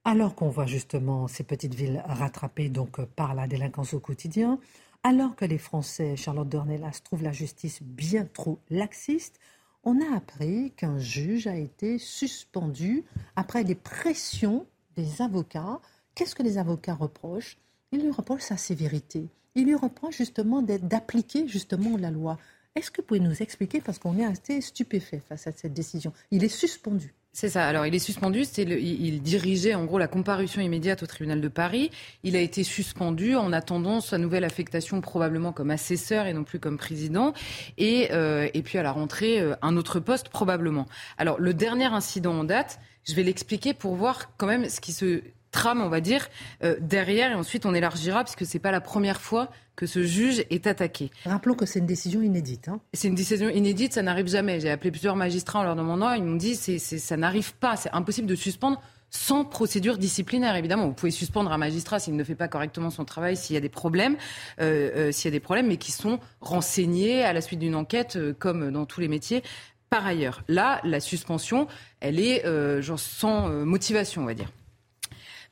Alors qu'on voit justement ces petites villes rattrapées donc par la délinquance au quotidien, alors que les Français, Charlotte Dornelas, trouvent la justice bien trop laxiste, on a appris qu'un juge a été suspendu après des pressions des avocats Qu'est-ce que les avocats reprochent? Il lui reproche sa sévérité. Il lui reproche justement d'appliquer justement la loi. Est-ce que vous pouvez nous expliquer, parce qu'on est resté stupéfait face à cette décision? Il est suspendu. C'est ça. Alors, il est suspendu. il, dirigeait en gros la comparution immédiate au tribunal de Paris. Il a été suspendu en attendant sa nouvelle affectation, probablement comme assesseur et non plus comme président. Et, euh, et puis à la rentrée, euh, un autre poste, probablement. Alors, le dernier incident en date, je vais l'expliquer pour voir quand même ce qui se trame, on va dire, euh, derrière. Et ensuite, on élargira, puisque ce n'est pas la première fois que ce juge est attaqué. Rappelons que c'est une décision inédite. Hein. C'est une décision inédite, ça n'arrive jamais. J'ai appelé plusieurs magistrats en leur demandant, ils m'ont dit, c'est, ça n'arrive pas, c'est impossible de suspendre sans procédure disciplinaire, évidemment. Vous pouvez suspendre un magistrat s'il ne fait pas correctement son travail, s'il y a des problèmes, euh, euh, s'il y a des problèmes, mais qui sont renseignés à la suite d'une enquête, comme dans tous les métiers. Par ailleurs, là, la suspension, elle est genre sans motivation, on va dire.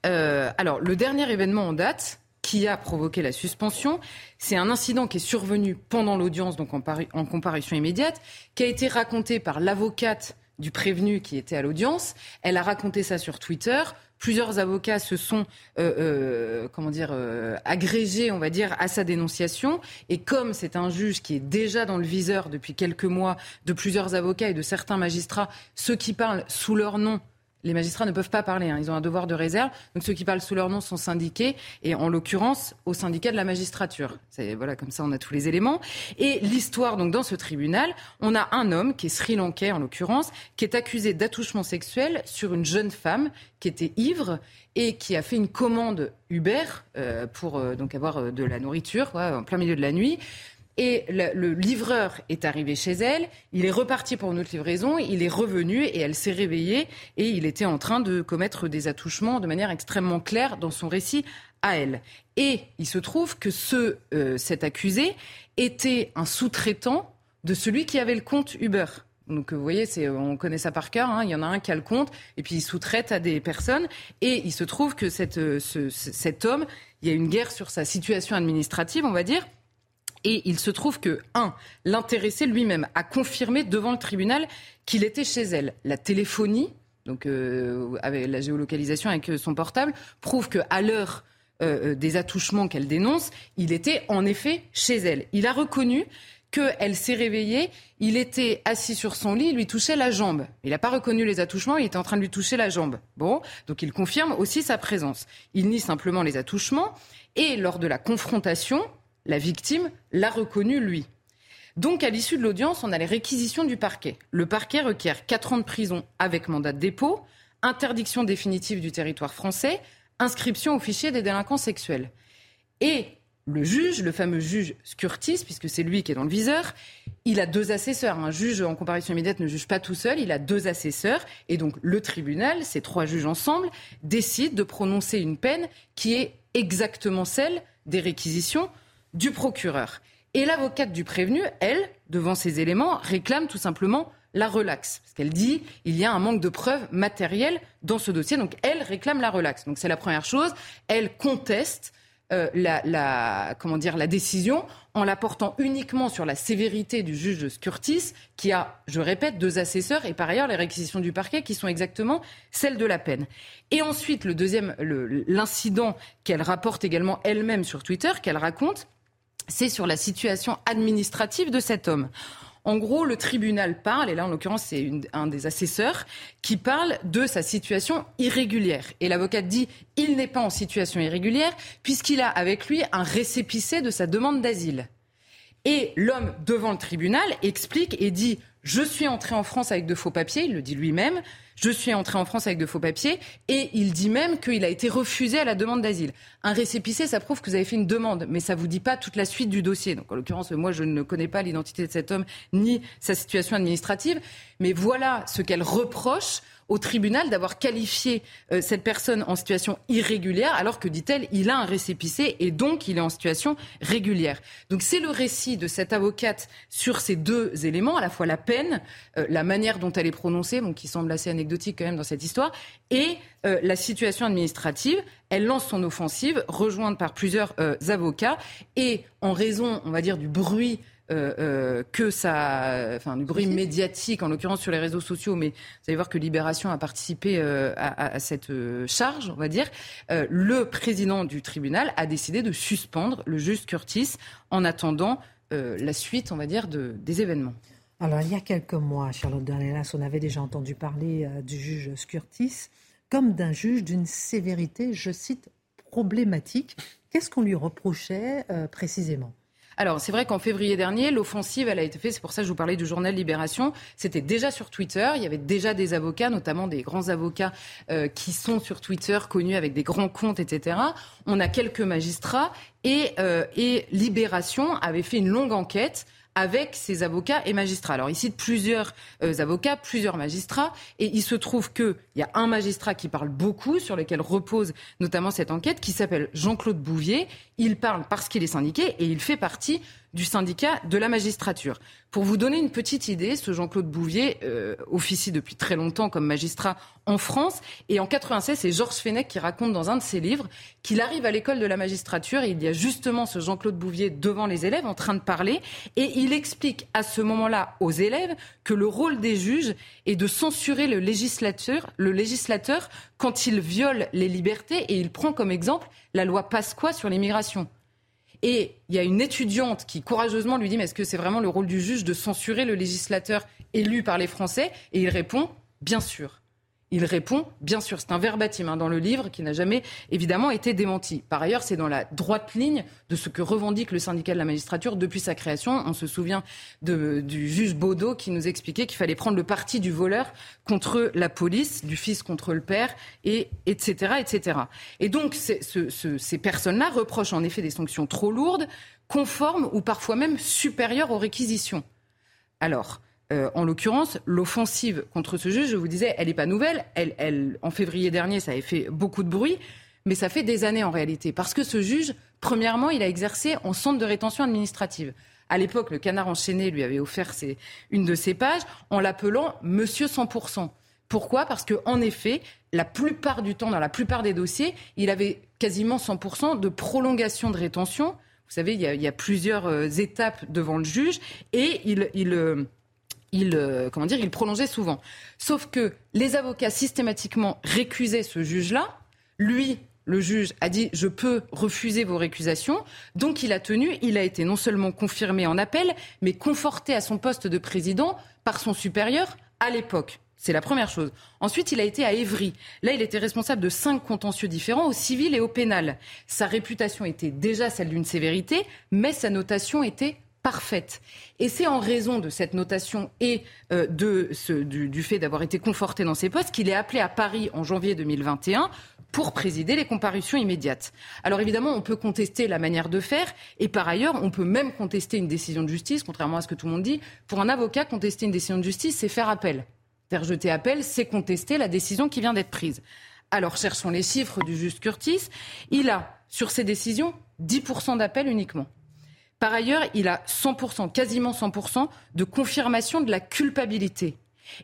Euh, alors, le dernier événement en date qui a provoqué la suspension, c'est un incident qui est survenu pendant l'audience, donc en, comparution immédiate, qui a été raconté par l'avocate du prévenu qui était à l'audience. Elle a raconté ça sur Twitter. Plusieurs avocats se sont, euh, euh, comment dire, agrégés, on va dire, à sa dénonciation. Et comme c'est un juge qui est déjà dans le viseur depuis quelques mois de plusieurs avocats et de certains magistrats, ceux qui parlent sous leur nom les magistrats ne peuvent pas parler, hein. ils ont un devoir de réserve. Donc ceux qui parlent sous leur nom sont syndiqués, et en l'occurrence au syndicat de la magistrature. Voilà, comme ça on a tous les éléments. Et l'histoire, donc dans ce tribunal, on a un homme qui est sri lankais en l'occurrence, qui est accusé d'attouchement sexuel sur une jeune femme qui était ivre et qui a fait une commande Uber euh, pour euh, donc avoir euh, de la nourriture en plein milieu de la nuit. Et le, livreur est arrivé chez elle, il est reparti pour une autre livraison, il est revenu et elle s'est réveillée et il était en train de commettre des attouchements de manière extrêmement claire dans son récit à elle. Et il se trouve que ce, euh, cet accusé était un sous-traitant de celui qui avait le compte Uber. Donc vous voyez, c'est, on connaît ça par cœur. Hein. Il y en a un qui a le compte et puis il sous-traite à des personnes. Et il se trouve que cette, euh, cet homme, il y a une guerre sur sa situation administrative, on va dire. Et il se trouve que, un, l'intéressé lui-même a confirmé devant le tribunal qu'il était chez elle. La téléphonie, donc euh, avec la géolocalisation avec euh, son portable, prouve qu'à l'heure euh, des attouchements qu'elle dénonce, il était en effet chez elle. Il a reconnu qu'elle s'est réveillée, il était assis sur son lit, il lui touchait la jambe. Il n'a pas reconnu les attouchements, il était en train de lui toucher la jambe. Bon, donc il confirme aussi sa présence. Il nie simplement les attouchements et lors de la confrontation, la victime l'a reconnu, lui. Donc, à l'issue de l'audience, on a les réquisitions du parquet. Le parquet requiert 4 ans de prison avec mandat de dépôt, interdiction définitive du territoire français, inscription au fichier des délinquants sexuels. Et le juge, le fameux juge Scurtis, puisque c'est lui qui est dans le viseur, il a deux assesseurs. Un juge en comparaison immédiate ne juge pas tout seul, il a deux assesseurs. Et donc le tribunal, ces trois juges ensemble, décident de prononcer une peine qui est exactement celle des réquisitions du procureur. Et l'avocate du prévenu, elle, devant ces éléments, réclame tout simplement la relaxe. Parce qu'elle dit il y a un manque de preuves matérielles dans ce dossier. Donc elle réclame la relaxe. Donc c'est la première chose. Elle conteste euh, la, comment dire, la décision en la portant uniquement sur la sévérité du juge Curtis, qui a, je répète, deux assesseurs et par ailleurs les réquisitions du parquet qui sont exactement celles de la peine. Et ensuite, le deuxième, l'incident qu'elle rapporte également elle-même sur Twitter, qu'elle raconte, c'est sur la situation administrative de cet homme. En gros, le tribunal parle, et là en l'occurrence c'est un des assesseurs, qui parle de sa situation irrégulière. Et l'avocat dit il n'est pas en situation irrégulière puisqu'il a avec lui un récépissé de sa demande d'asile. Et l'homme devant le tribunal explique et dit je suis entré en France avec de faux papiers, il le dit lui-même, je suis entré en France avec de faux papiers et il dit même qu'il a été refusé à la demande d'asile. Un récépissé, ça prouve que vous avez fait une demande, mais ça vous dit pas toute la suite du dossier. Donc en l'occurrence, moi je ne connais pas l'identité de cet homme ni sa situation administrative, mais voilà ce qu'elle reproche au tribunal d'avoir qualifié euh, cette personne en situation irrégulière, alors que, dit-elle, il a un récépissé et donc il est en situation régulière. Donc c'est le récit de cette avocate sur ces deux éléments, à la fois la peine, euh, la manière dont elle est prononcée, donc qui semble assez anecdotique quand même dans cette histoire, et euh, la situation administrative. Elle lance son offensive, rejointe par plusieurs avocats, et en raison, on va dire, du bruit euh, euh, que ça, enfin du bruit médiatique, en l'occurrence sur les réseaux sociaux, mais vous allez voir que Libération a participé euh, à, cette charge, on va dire. le président du tribunal a décidé de suspendre le juge Curtis en attendant la suite, on va dire, de, des événements. Alors, il y a quelques mois, Charlotte Dornelas, on avait déjà entendu parler du juge Curtis comme d'un juge d'une sévérité, je cite, problématique. Qu'est-ce qu'on lui reprochait précisément? Alors, c'est vrai qu'en février dernier, l'offensive, elle a été faite, c'est pour ça que je vous parlais du journal Libération, c'était déjà sur Twitter, il y avait déjà des avocats, notamment des grands avocats euh, qui sont sur Twitter, connus avec des grands comptes, etc. On a quelques magistrats et, euh, et Libération avait fait une longue enquête avec ses avocats et magistrats. Alors, il cite plusieurs euh, avocats, plusieurs magistrats, et il se trouve qu'il y a un magistrat qui parle beaucoup, sur lequel repose notamment cette enquête, qui s'appelle Jean-Claude Bouvier. Il parle parce qu'il est syndiqué et il fait partie du syndicat de la magistrature. Pour vous donner une petite idée, ce Jean-Claude Bouvier euh, officie depuis très longtemps comme magistrat en France. Et en 96, c'est Georges Fenech qui raconte dans un de ses livres qu'il arrive à l'école de la magistrature et il y a justement ce Jean-Claude Bouvier devant les élèves en train de parler. Et il explique à ce moment-là aux élèves que le rôle des juges est de censurer le législateur, le législateur quand il viole les libertés. Et il prend comme exemple la loi Pasqua sur l'immigration. Et il y a une étudiante qui courageusement lui dit Mais est-ce que c'est vraiment le rôle du juge de censurer le législateur élu par les Français? Et il répond Bien sûr. Il répond, bien sûr, c'est un verbatim hein, dans le livre qui n'a jamais évidemment été démenti. Par ailleurs, c'est dans la droite ligne de ce que revendique le syndicat de la magistrature depuis sa création. On se souvient du juge Baudot qui nous expliquait qu'il fallait prendre le parti du voleur contre la police, du fils contre le père, et etc. etc. Et donc, ces personnes-là reprochent en effet des sanctions trop lourdes, conformes ou parfois même supérieures aux réquisitions. Alors, euh, en l'occurrence, l'offensive contre ce juge, je vous disais, elle n'est pas nouvelle. Elle, en février dernier, ça avait fait beaucoup de bruit, mais ça fait des années en réalité. Parce que ce juge, premièrement, il a exercé en centre de rétention administrative. À l'époque, le canard enchaîné lui avait offert une de ses pages en l'appelant Monsieur 100%. Pourquoi? Parce qu'en effet, la plupart du temps, dans la plupart des dossiers, il avait quasiment 100% de prolongation de rétention. Vous savez, il y a, plusieurs euh, étapes devant le juge et il, euh, il, euh, comment dire, il prolongeait souvent. Sauf que les avocats systématiquement récusaient ce juge-là. Lui, le juge a dit je peux refuser vos récusations. Donc il a tenu, il a été non seulement confirmé en appel, mais conforté à son poste de président par son supérieur à l'époque. C'est la première chose. Ensuite, il a été à Évry. Là, il était responsable de cinq contentieux différents, au civil et au pénal. Sa réputation était déjà celle d'une sévérité, mais sa notation était parfaite. Et c'est en raison de cette notation et euh, du, fait d'avoir été conforté dans ses postes qu'il est appelé à Paris en janvier 2021 pour présider les comparutions immédiates. Alors évidemment, on peut contester la manière de faire et par ailleurs, on peut même contester une décision de justice, contrairement à ce que tout le monde dit. Pour un avocat, contester une décision de justice, c'est faire appel. Faire jeter appel, c'est contester la décision qui vient d'être prise. Alors cherchons les chiffres du juge Curtis. Il a, sur ces décisions, 10% d'appel uniquement. Par ailleurs, il a 100%, quasiment 100% de confirmation de la culpabilité.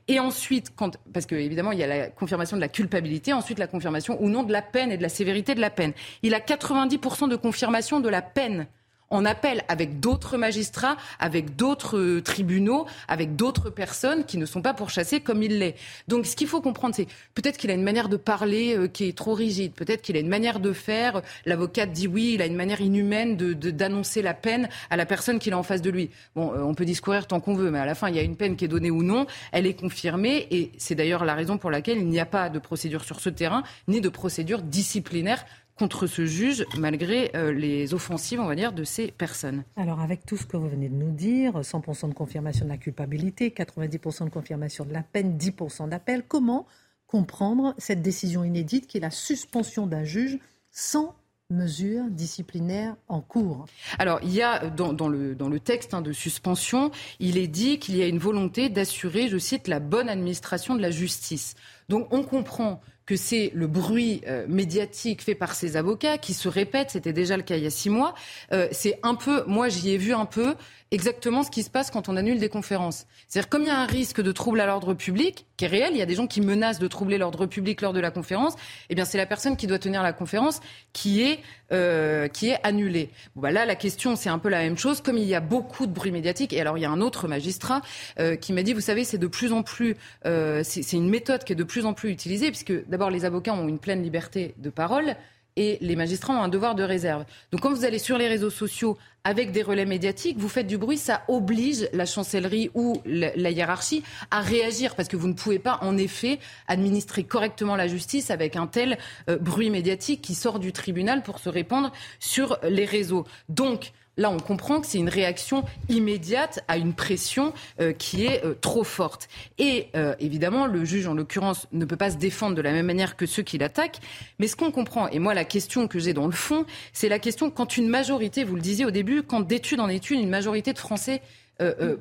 Et ensuite, quand, parce qu'évidemment, il y a la confirmation de la culpabilité, ensuite la confirmation ou non de la peine et de la sévérité de la peine. Il a 90% de confirmation de la peine en appel avec d'autres magistrats, avec d'autres tribunaux, avec d'autres personnes qui ne sont pas pourchassées comme il l'est. Donc ce qu'il faut comprendre, c'est peut-être qu'il a une manière de parler euh, qui est trop rigide, peut-être qu'il a une manière de faire. L'avocate dit oui, il a une manière inhumaine d'annoncer la peine à la personne qu'il a en face de lui. Bon, euh, on peut discourir tant qu'on veut, mais à la fin, il y a une peine qui est donnée ou non, elle est confirmée, et c'est d'ailleurs la raison pour laquelle il n'y a pas de procédure sur ce terrain, ni de procédure disciplinaire contre ce juge, malgré euh, les offensives, on va dire, de ces personnes. Alors, avec tout ce que vous venez de nous dire, 100% de confirmation de la culpabilité, 90% de confirmation de la peine, 10% d'appel, comment comprendre cette décision inédite qui est la suspension d'un juge sans mesure disciplinaire en cours? Alors, il y a dans, le, dans le texte hein, de suspension, il est dit qu'il y a une volonté d'assurer, je cite, la bonne administration de la justice. Donc, on comprend que c'est le bruit euh, médiatique fait par ses avocats qui se répète. C'était déjà le cas il y a six mois. Euh, c'est un peu, moi j'y ai vu un peu exactement ce qui se passe quand on annule des conférences. C'est-à-dire comme il y a un risque de trouble à l'ordre public qui est réel, il y a des gens qui menacent de troubler l'ordre public lors de la conférence. Eh bien, c'est la personne qui doit tenir la conférence qui est euh, qui est annulée. Bon, bah là, la question c'est un peu la même chose. Comme il y a beaucoup de bruit médiatique, et alors il y a un autre magistrat euh, qui m'a dit, vous savez, c'est de plus en plus, euh, c'est une méthode qui est de plus en plus utilisée puisque d'abord les avocats ont une pleine liberté de parole et les magistrats ont un devoir de réserve. Donc quand vous allez sur les réseaux sociaux avec des relais médiatiques, vous faites du bruit, ça oblige la chancellerie ou la, hiérarchie à réagir parce que vous ne pouvez pas en effet administrer correctement la justice avec un tel euh, bruit médiatique qui sort du tribunal pour se répandre sur les réseaux. Donc Là, on comprend que c'est une réaction immédiate à une pression euh, qui est euh, trop forte. Et euh, évidemment, le juge, en l'occurrence, ne peut pas se défendre de la même manière que ceux qui l'attaquent. Mais ce qu'on comprend, et moi, la question que j'ai dans le fond, c'est la question quand une majorité, vous le disiez au début, quand d'études en études, une majorité de Français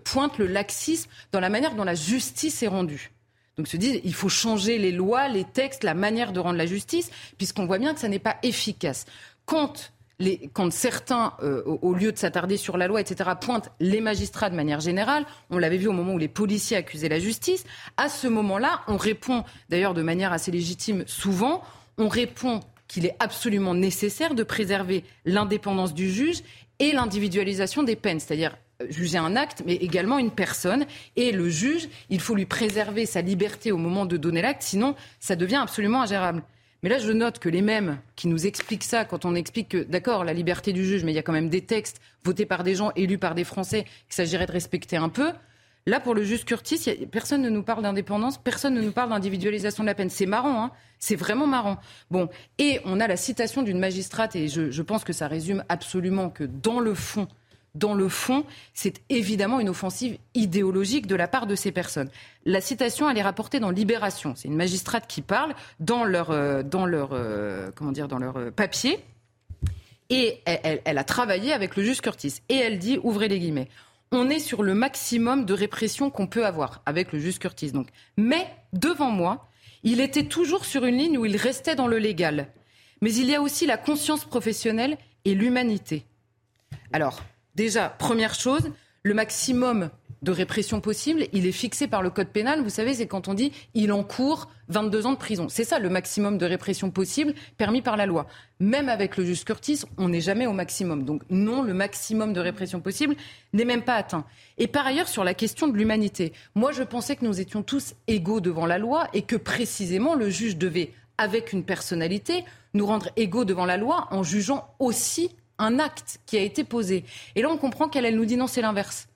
pointe le laxisme dans la manière dont la justice est rendue. Donc se disent, il faut changer les lois, les textes, la manière de rendre la justice, puisqu'on voit bien que ça n'est pas efficace. Quand quand certains, euh, au, lieu de s'attarder sur la loi, etc., pointent les magistrats de manière générale, on l'avait vu au moment où les policiers accusaient la justice, à ce moment-là, on répond, d'ailleurs de manière assez légitime souvent, on répond qu'il est absolument nécessaire de préserver l'indépendance du juge et l'individualisation des peines, c'est-à-dire euh, juger un acte, mais également une personne. Et le juge, il faut lui préserver sa liberté au moment de donner l'acte, sinon ça devient absolument ingérable. Mais là, je note que les mêmes qui nous expliquent ça, quand on explique que, d'accord, la liberté du juge, mais il y a quand même des textes votés par des gens, élus par des Français, qu'il s'agirait de respecter un peu. Là, pour le juge Curtis, personne ne nous parle d'indépendance, personne ne nous parle d'individualisation de la peine. C'est marrant, hein c'est vraiment marrant. Bon, et on a la citation d'une magistrate, et je, je pense que ça résume absolument que dans le fond, dans le fond, c'est évidemment une offensive idéologique de la part de ces personnes. La citation, elle est rapportée dans Libération. C'est une magistrate qui parle dans leur, euh, dans leur, euh, comment dire, dans leur euh, papier. Et elle, elle, a travaillé avec le juge Curtis. Et elle dit, ouvrez les guillemets, on est sur le maximum de répression qu'on peut avoir avec le juge Curtis. Donc. Mais devant moi, il était toujours sur une ligne où il restait dans le légal. Mais il y a aussi la conscience professionnelle et l'humanité. Alors, Déjà, première chose, le maximum de répression possible, il est fixé par le code pénal. Vous savez, c'est quand on dit il encourt 22 ans de prison. C'est ça le maximum de répression possible permis par la loi. Même avec le juge Curtis, on n'est jamais au maximum. Donc non, le maximum de répression possible n'est même pas atteint. Et par ailleurs, sur la question de l'humanité, moi je pensais que nous étions tous égaux devant la loi et que précisément le juge devait, avec une personnalité, nous rendre égaux devant la loi en jugeant aussi un acte qui a été posé. Et là, on comprend qu'elle, elle nous dit non, c'est l'inverse.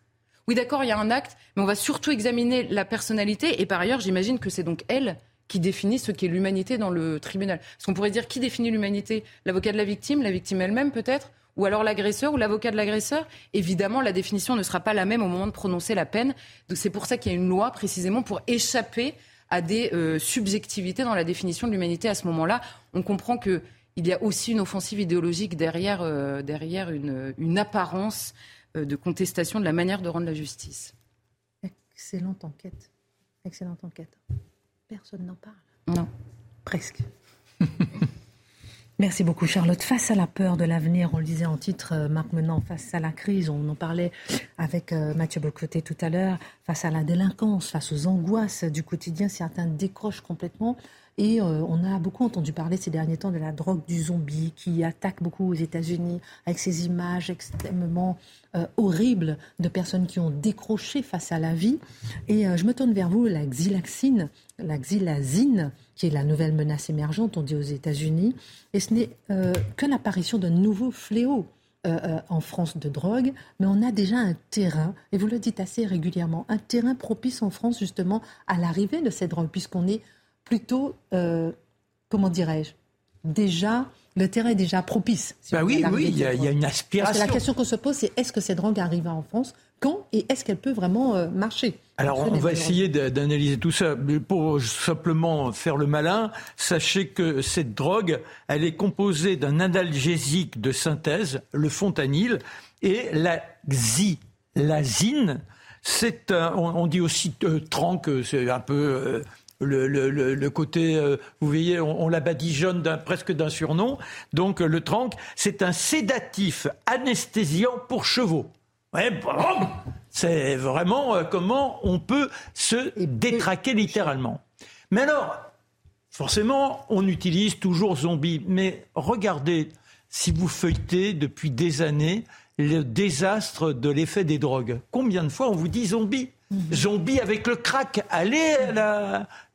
Oui, d'accord, il y a un acte, mais on va surtout examiner la personnalité. Et par ailleurs, j'imagine que c'est donc elle qui définit ce qu'est l'humanité dans le tribunal. Parce qu'on pourrait dire qui définit l'humanité? L'avocat de la victime, la victime elle-même peut-être? Ou alors l'agresseur ou l'avocat de l'agresseur, évidemment, la définition ne sera pas la même au moment de prononcer la peine. Donc c'est pour ça qu'il y a une loi précisément pour échapper à des euh, subjectivités dans la définition de l'humanité à ce moment-là. On comprend que il y a aussi une offensive idéologique derrière, euh, derrière une, apparence euh, de contestation de la manière de rendre la justice. Excellente enquête. Excellente enquête. Personne n'en parle. Non. Presque. Merci beaucoup Charlotte. Face à la peur de l'avenir, on le disait en titre, euh, Marc Menant, face à la crise, on en parlait avec Mathieu Bocoté tout à l'heure, face à la délinquance, face aux angoisses du quotidien, certains décrochent complètement. Et euh, on a beaucoup entendu parler ces derniers temps de la drogue du zombie qui attaque beaucoup aux États-Unis avec ces images extrêmement euh, horribles de personnes qui ont décroché face à la vie. Et euh, je me tourne vers vous, la xylaxine, la xylazine, qui est la nouvelle menace émergente, on dit aux États-Unis. Et ce n'est que l'apparition d'un nouveau fléau. en France de drogue, mais on a déjà un terrain, et vous le dites assez régulièrement, un terrain propice en France justement à l'arrivée de cette drogue, puisqu'on est plutôt, euh, comment dirais-je, déjà, le terrain est déjà propice. bah oui, oui, il y, a, une aspiration. la question qu'on se pose, c'est est-ce que cette drogue arrive en France Quand Et est-ce qu'elle peut vraiment euh, marcher? Alors, on va essayer d'analyser tout ça. Pour simplement faire le malin, sachez que cette drogue, elle est composée d'un analgésique de synthèse, le fontanil, et la xylazine. C'est on, dit aussi euh, tranque, c'est un peu le, côté, euh, vous voyez, on, l'a badigeonne presque d'un surnom. Donc le tranq, c'est un sédatif anesthésiant pour chevaux. c'est vraiment euh, comment on peut se détraquer littéralement. Mais alors, forcément, on utilise toujours zombie. Mais regardez, si vous feuilletez depuis des années le désastre de l'effet des drogues, combien de fois on vous dit zombie Zombies avec le crack. Allez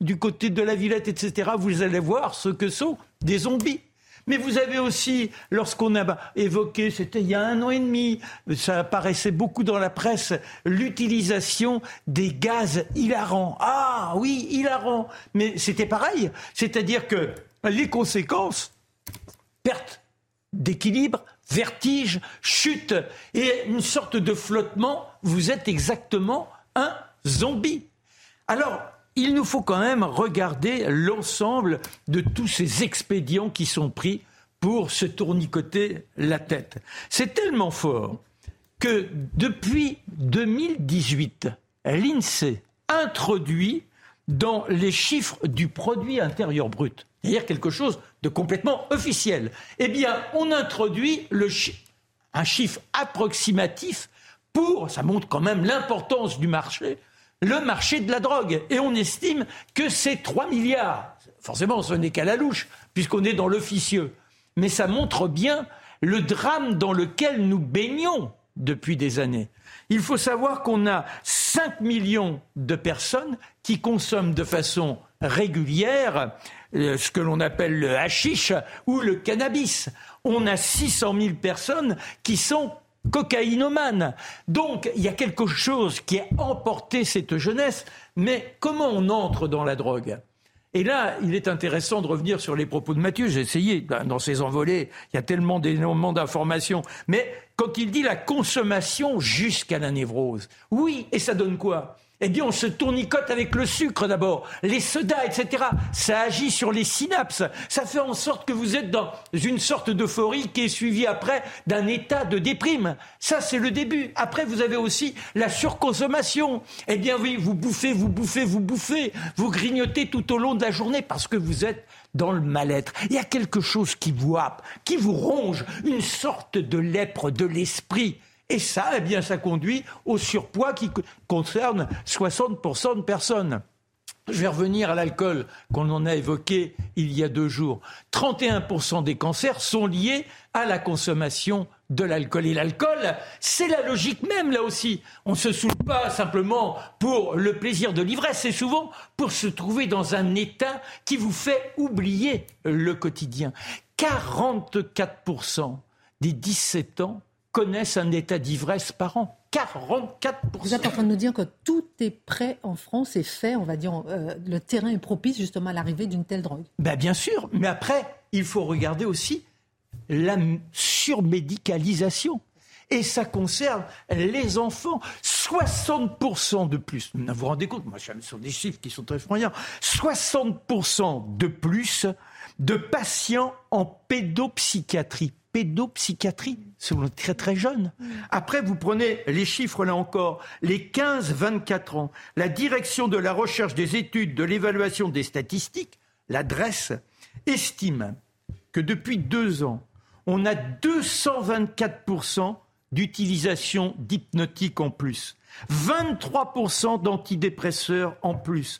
du côté de la Villette, etc. Vous allez voir ce que sont des zombies. Mais vous avez aussi, lorsqu'on a évoqué, c'était il y a un an et demi, ça apparaissait beaucoup dans la presse, l'utilisation des gaz hilarants. Ah oui, hilarants. Mais c'était pareil. C'est-à-dire que les conséquences, perte d'équilibre, vertige, chute et une sorte de flottement, vous êtes exactement un zombie. Alors, il nous faut quand même regarder l'ensemble de tous ces expédients qui sont pris pour se tournicoter la tête. C'est tellement fort que depuis 2018, l'INSEE introduit dans les chiffres du produit intérieur brut, c'est-à-dire quelque chose de complètement officiel, eh bien, on introduit un chiffre approximatif pour, ça montre quand même l'importance du marché, le marché de la drogue. Et on estime que c'est 3 milliards. Forcément, ce n'est qu'à la louche, puisqu'on est dans l'officieux. Mais ça montre bien le drame dans lequel nous baignons depuis des années. Il faut savoir qu'on a 5 millions de personnes qui consomment de façon régulière euh, ce que l'on appelle le hashish ou le cannabis. On a 600 000 personnes qui sont cocaïnomane. Donc, il y a quelque chose qui a emporté cette jeunesse. Mais comment on entre dans la drogue? Et là, il est intéressant de revenir sur les propos de Mathieu. J'ai essayé, dans ses envolées, il y a tellement d'énormément d'informations. Mais quand il dit la consommation jusqu'à la névrose, oui, et ça donne quoi? Eh bien, on se tournicote avec le sucre d'abord, les sodas, etc. Ça agit sur les synapses. Ça fait en sorte que vous êtes dans une sorte d'euphorie qui est suivie après d'un état de déprime. Ça, c'est le début. Après, vous avez aussi la surconsommation. Eh bien, oui, vous bouffez, vous bouffez, vous bouffez. Vous grignotez tout au long de la journée parce que vous êtes dans le mal-être. Il y a quelque chose qui vous happe, qui vous ronge, une sorte de lèpre de l'esprit. Et ça, eh bien, ça conduit au surpoids qui concerne 60% de personnes. Je vais revenir à l'alcool qu'on en a évoqué il y a deux jours. 31% des cancers sont liés à la consommation de l'alcool. Et l'alcool, c'est la logique même, là aussi. On ne se saoule pas simplement pour le plaisir de l'ivresse, c'est souvent pour se trouver dans un état qui vous fait oublier le quotidien. 44% des 17 ans connaissent un état d'ivresse par an. 44 Vous êtes en train de nous dire que tout est prêt en France et fait, on va dire, euh, le terrain est propice justement à l'arrivée d'une telle drogue. Ben bien sûr, mais après, il faut regarder aussi la surmédicalisation. Et ça concerne les enfants. 60% de plus. Vous vous rendez compte Moi, suis sur des chiffres qui sont très effrayants. 60% de plus de patients en pédopsychiatrie pédopsychiatrie, selon très très jeune. Après, vous prenez les chiffres là encore, les 15-24 ans, la direction de la recherche des études, de l'évaluation des statistiques, l'adresse, estime que depuis deux ans, on a 224% d'utilisation d'hypnotiques en plus, 23% d'antidépresseurs en plus,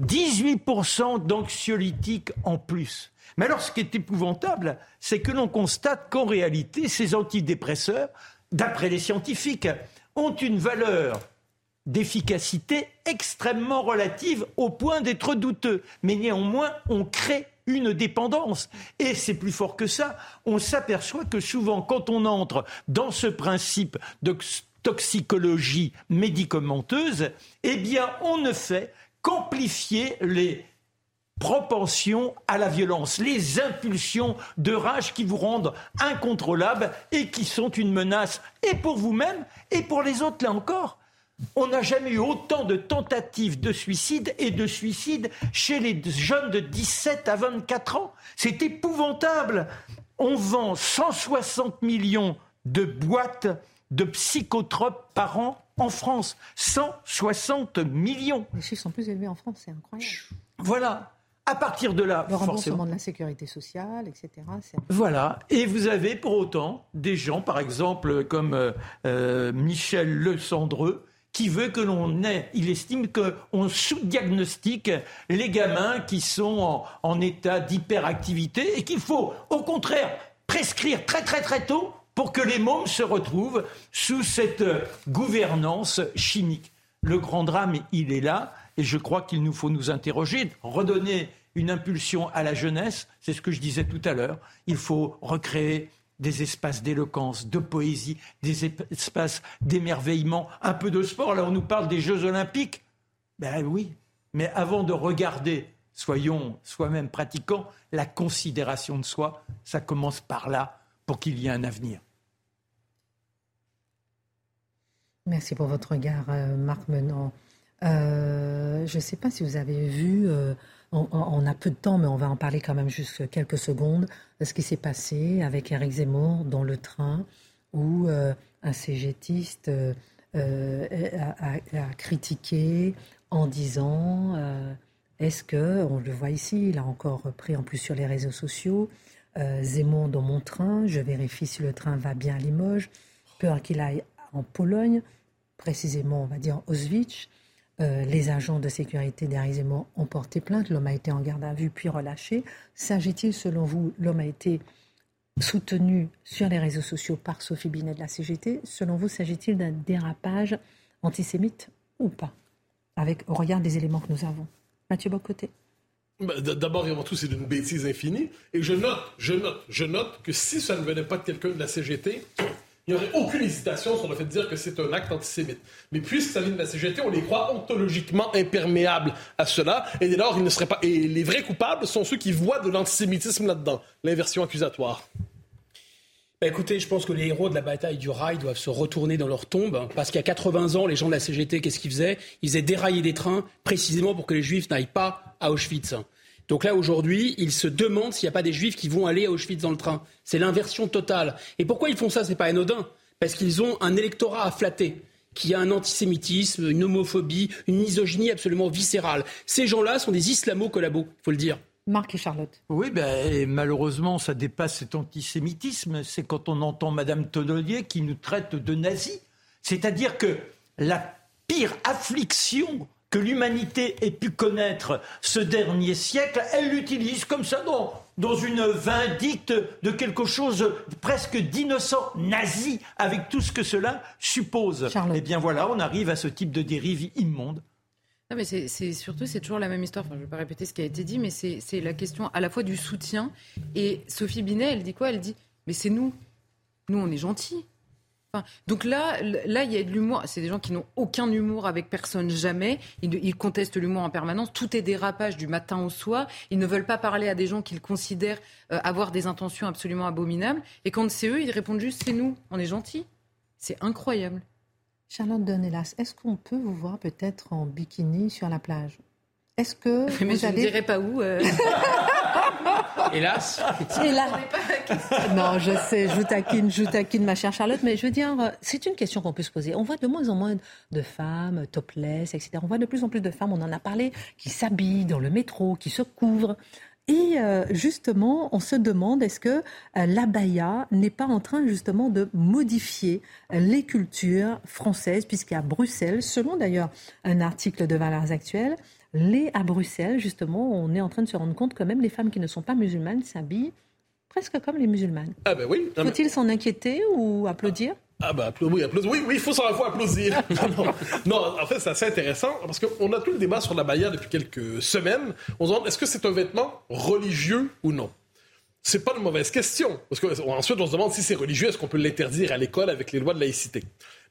18% d'anxiolytiques en plus. Mais alors, ce qui est épouvantable, c'est que l'on constate qu'en réalité, ces antidépresseurs, d'après les scientifiques, ont une valeur d'efficacité extrêmement relative au point d'être douteux. Mais néanmoins, on crée une dépendance. Et c'est plus fort que ça. On s'aperçoit que souvent, quand on entre dans ce principe de toxicologie médicamenteuse, eh bien, on ne fait qu'amplifier les propension à la violence, les impulsions de rage qui vous rendent incontrôlables et qui sont une menace et pour vous-même et pour les autres, là encore. On n'a jamais eu autant de tentatives de suicide et de suicide chez les jeunes de 17 à 24 ans. C'est épouvantable. On vend 160 millions de boîtes de psychotropes par an en France. 160 millions. Les chiffres sont plus élevés en France, c'est incroyable. Voilà. À partir de là, le remboursement de la sécurité sociale, etc. Voilà. Et vous avez pour autant des gens, par exemple, comme euh, euh, Michel Le Cendreux, qui veut que l'on ait, il estime qu'on sous-diagnostique les gamins qui sont en, en état d'hyperactivité et qu'il faut, au contraire, prescrire très très très tôt pour que les mômes se retrouvent sous cette euh, gouvernance chimique. Le grand drame, il est là. Et je crois qu'il nous faut nous interroger, redonner une impulsion à la jeunesse. C'est ce que je disais tout à l'heure. Il faut recréer des espaces d'éloquence, de poésie, des espaces d'émerveillement, un peu de sport. Là, on nous parle des Jeux Olympiques. Ben oui, mais avant de regarder, soyons soi-même pratiquants, la considération de soi, ça commence par là pour qu'il y ait un avenir. Merci pour votre regard, euh, Marc Menant. Euh, je ne sais pas si vous avez vu, euh, on, a peu de temps, mais on va en parler quand même juste quelques secondes, de ce qui s'est passé avec Eric Zemmour dans le train où euh, un cégétiste a, a, critiqué en disant est-ce que, on le voit ici, il a encore pris en plus sur les réseaux sociaux, Zemmour dans mon train, je vérifie si le train va bien à Limoges, peur qu'il aille en Pologne, précisément, on va dire Auschwitz. Euh, les agents de sécurité d'Éric Zemmour ont porté plainte. L'homme a été en garde à vue puis relâché. S'agit-il, selon vous, l'homme a été soutenu sur les réseaux sociaux par Sophie Binet de la CGT Selon vous, s'agit-il d'un dérapage antisémite ou pas? Avec, au regard des éléments que nous avons. Mathieu Bocoté. D'abord et avant tout, c'est une bêtise infinie. Et je note, je note, je note que si ça ne venait pas de quelqu'un de la CGT, il n'y aurait aucune hésitation sur le fait de dire que c'est un acte antisémite. Mais puisque ça vient de la CGT, on les croit ontologiquement imperméables à cela, et dès lors, ils ne seraient pas. Et les vrais coupables sont ceux qui voient de l'antisémitisme là-dedans, l'inversion accusatoire. Bah écoutez, je pense que les héros de la bataille du rail doivent se retourner dans leur tombe, parce qu'il y a 80 ans, les gens de la CGT, qu'est-ce qu'ils faisaient? Ils faisaient dérailler des trains, précisément pour que les juifs n'aillent pas à Auschwitz. Donc là, aujourd'hui, ils se demandent s'il n'y a pas des juifs qui vont aller à Auschwitz dans le train. C'est l'inversion totale. Et pourquoi ils font ça C'est pas anodin? Parce qu'ils ont un électorat à flatter qui a un antisémitisme, une homophobie, une misogynie absolument viscérale. Ces gens-là sont des islamo-collabos, il faut le dire. Marc et Charlotte. Oui, ben, et malheureusement, ça dépasse cet antisémitisme. C'est quand on entend Madame Tonnelier qui nous traite de nazis. C'est-à-dire que la pire affliction que l'humanité ait pu connaître ce dernier siècle, elle l'utilise comme ça dans, dans une vindicte de quelque chose presque d'innocent, nazi, avec tout ce que cela suppose. Charlotte. Eh bien voilà, on arrive à ce type de dérive immonde. Non, mais c'est surtout, c'est toujours la même histoire. Enfin, je ne vais pas répéter ce qui a été dit, mais c'est la question à la fois du soutien. Et Sophie Binet, elle dit quoi? Elle dit Mais c'est nous. Nous, on est gentils. Enfin, donc là, là, il y a de l'humour. C'est des gens qui n'ont aucun humour avec personne jamais. Ils, ils contestent l'humour en permanence. Tout est dérapage du matin au soir. Ils ne veulent pas parler à des gens qu'ils considèrent euh, avoir des intentions absolument abominables. Et quand c'est eux, ils répondent juste c'est nous, on est gentils. C'est incroyable. Charlotte Donelas, est-ce qu'on peut vous voir peut-être en bikini sur la plage? Est-ce que Mais vous je allez... ne dirais pas où. euh. Hélas. Là... Non, je sais, je vous taquine, ma chère Charlotte, mais je veux dire, c'est une question qu'on peut se poser. On voit de moins en moins de femmes topless, etc. On voit de plus en plus de femmes, on en a parlé, qui s'habillent dans le métro, qui se couvrent. Et euh, justement, on se demande est-ce que euh, l'abaya n'est pas en train justement de modifier euh, les cultures françaises, puisqu'à Bruxelles, selon d'ailleurs un article de Valeurs Actuelles, les à Bruxelles, justement, on est en train de se rendre compte que même les femmes qui ne sont pas musulmanes s'habillent presque comme les musulmanes. Ah ben oui. Faut-il s'en inquiéter ou applaudir? Ah ben oui, applaudir. Oui, oui, il faut s'en faut applaudir. non, non, en fait, c'est assez intéressant parce qu'on a tout le débat sur la baya depuis quelques semaines. On se demande est-ce que c'est un vêtement religieux ou non? C'est pas une mauvaise question. Parce que ensuite, on se demande si c'est religieux, est-ce qu'on peut l'interdire à l'école avec les lois de laïcité?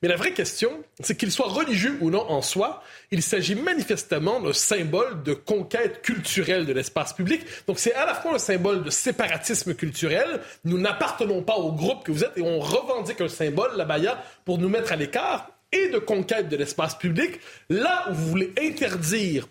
Mais la vraie question, c'est qu'il soit religieux ou non en soi, il s'agit manifestement d'un symbole de conquête culturelle de l'espace public. Donc c'est à la fois un symbole de séparatisme culturel. Nous n'appartenons pas au groupe que vous êtes et on revendique un symbole, la baya, pour nous mettre à l'écart et de conquête de l'espace public. Là où vous voulez interdire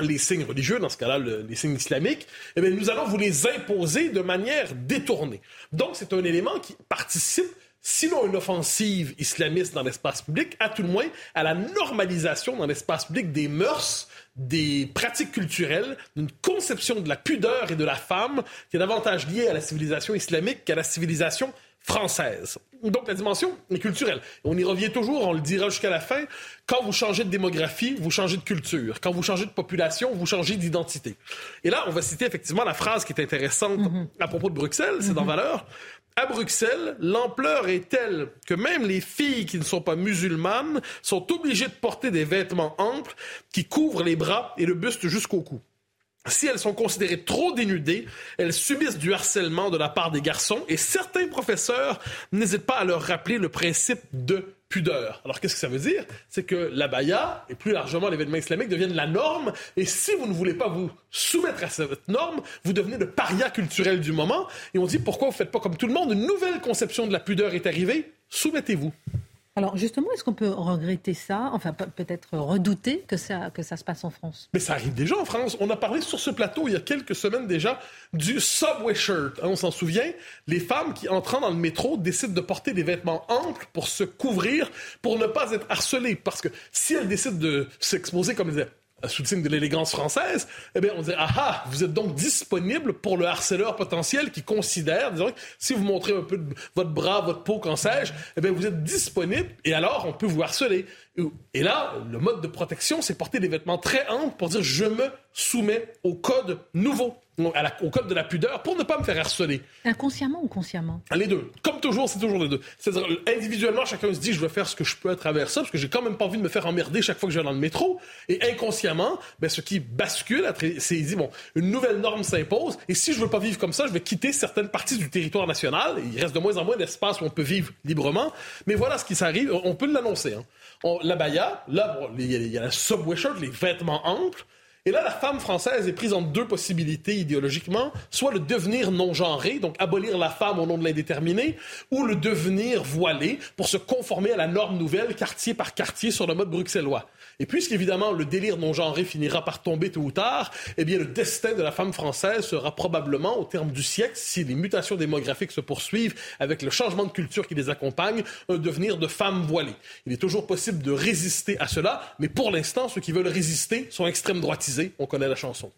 les signes religieux, dans ce cas-là, le, les signes islamiques, eh bien, nous allons vous les imposer de manière détournée. Donc, c'est un élément qui participe sinon une offensive islamiste dans l'espace public, à tout le moins à la normalisation dans l'espace public des mœurs, des pratiques culturelles, d'une conception de la pudeur et de la femme qui est davantage liée à la civilisation islamique qu'à la civilisation française. Donc la dimension est culturelle. On y revient toujours, on le dira jusqu'à la fin. Quand vous changez de démographie, vous changez de culture. Quand vous changez de population, vous changez d'identité. Et là, on va citer effectivement la phrase qui est intéressante à propos de Bruxelles, c'est dans Valeur. À Bruxelles, l'ampleur est telle que même les filles qui ne sont pas musulmanes sont obligées de porter des vêtements amples qui couvrent les bras et le buste jusqu'au cou. Si elles sont considérées trop dénudées, elles subissent du harcèlement de la part des garçons et certains professeurs n'hésitent pas à leur rappeler le principe de pudeur. Alors qu'est-ce que ça veut dire? C'est que l'abaya et plus largement l'événement islamique deviennent la norme. Et si vous ne voulez pas vous soumettre à cette norme, vous devenez le paria culturel du moment. Et on dit pourquoi vous faites pas comme tout le monde? Une nouvelle conception de la pudeur est arrivée, soumettez-vous. Alors justement, est-ce qu'on peut regretter ça, enfin peut-être redouter que ça, que ça se passe en France? Mais ça arrive déjà en France. On a parlé sur ce plateau il y a quelques semaines déjà du subway shirt. Hein, on s'en souvient, les femmes qui entrant dans le métro décident de porter des vêtements amples pour se couvrir, pour ne pas être harcelées. Parce que si elles décident de s'exposer comme elles signe de l'élégance française, eh bien, on dit ah ah, vous êtes donc disponible pour le harceleur potentiel qui considère, disons, si vous montrez un peu votre bras, votre peau, qu'en sais-je, eh bien, vous êtes disponible et alors on peut vous harceler. Et là, le mode de protection, c'est porter des vêtements très amples pour dire je me soumets au code nouveau au code de la pudeur pour ne pas me faire harceler. Inconsciemment ou consciemment? Les deux. Comme toujours, c'est toujours les deux. C'est-à-dire, individuellement, chacun se dit, je vais faire ce que je peux à travers ça, parce que j'ai quand même pas envie de me faire emmerder chaque fois que je vais dans le métro. Et inconsciemment, ben, ce qui bascule, c'est, dit, bon, une nouvelle norme s'impose, et si je veux pas vivre comme ça, je vais quitter certaines parties du territoire national. Il reste de moins en moins d'espace où on peut vivre librement. Mais voilà ce qui s'arrive. On peut l'annoncer. Hein. La baya, là, il y, a la subway shirt, les vêtements amples. Et là, la femme française est prise en deux possibilités idéologiquement, soit le devenir non-genré, donc abolir la femme au nom de l'indéterminé, ou le devenir voilé pour se conformer à la norme nouvelle quartier par quartier sur le mode bruxellois. Et puisqu'évidemment le délire non-genré finira par tomber tôt ou tard, eh bien le destin de la femme française sera probablement, au terme du siècle, si les mutations démographiques se poursuivent avec le changement de culture qui les accompagne, un devenir de femme voilée. Il est toujours possible de résister à cela, mais pour l'instant, ceux qui veulent résister sont extrême droitisés. On connaît la chanson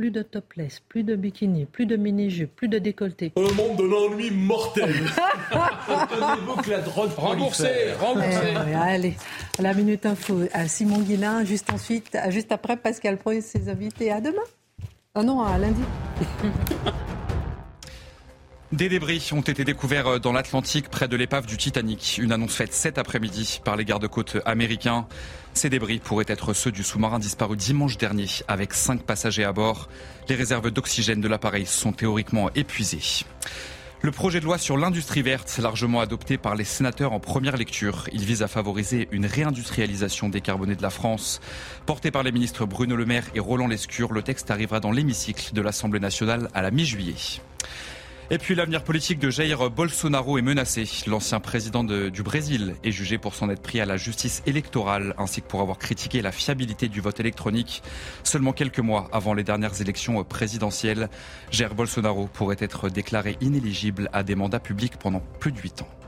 plus de topless, plus de bikini, plus de mini-jupe, plus de décolleté. Un monde de l'ennui mortel. Remboursé, remboursé. allez, la minute info à Simon Guillain, juste ensuite, juste après Pascal Pro et ses invités. À demain. Ah non, à lundi. Des débris ont été découverts dans l'Atlantique près de l'épave du Titanic. Une annonce faite cet après-midi par les gardes-côtes américains. Ces débris pourraient être ceux du sous-marin disparu dimanche dernier avec cinq passagers à bord. Les réserves d'oxygène de l'appareil sont théoriquement épuisées. Le projet de loi sur l'industrie verte, largement adopté par les sénateurs en première lecture, il vise à favoriser une réindustrialisation décarbonée de la France. Porté par les ministres Bruno Le Maire et Roland Lescure, le texte arrivera dans l'hémicycle de l'Assemblée nationale à la mi-juillet. Et puis l'avenir politique de Jair Bolsonaro est menacé. L'ancien président du Brésil est jugé pour s'en être pris à la justice électorale ainsi que pour avoir critiqué la fiabilité du vote électronique. Seulement quelques mois avant les dernières élections présidentielles, Jair Bolsonaro pourrait être déclaré inéligible à des mandats publics pendant plus de huit ans.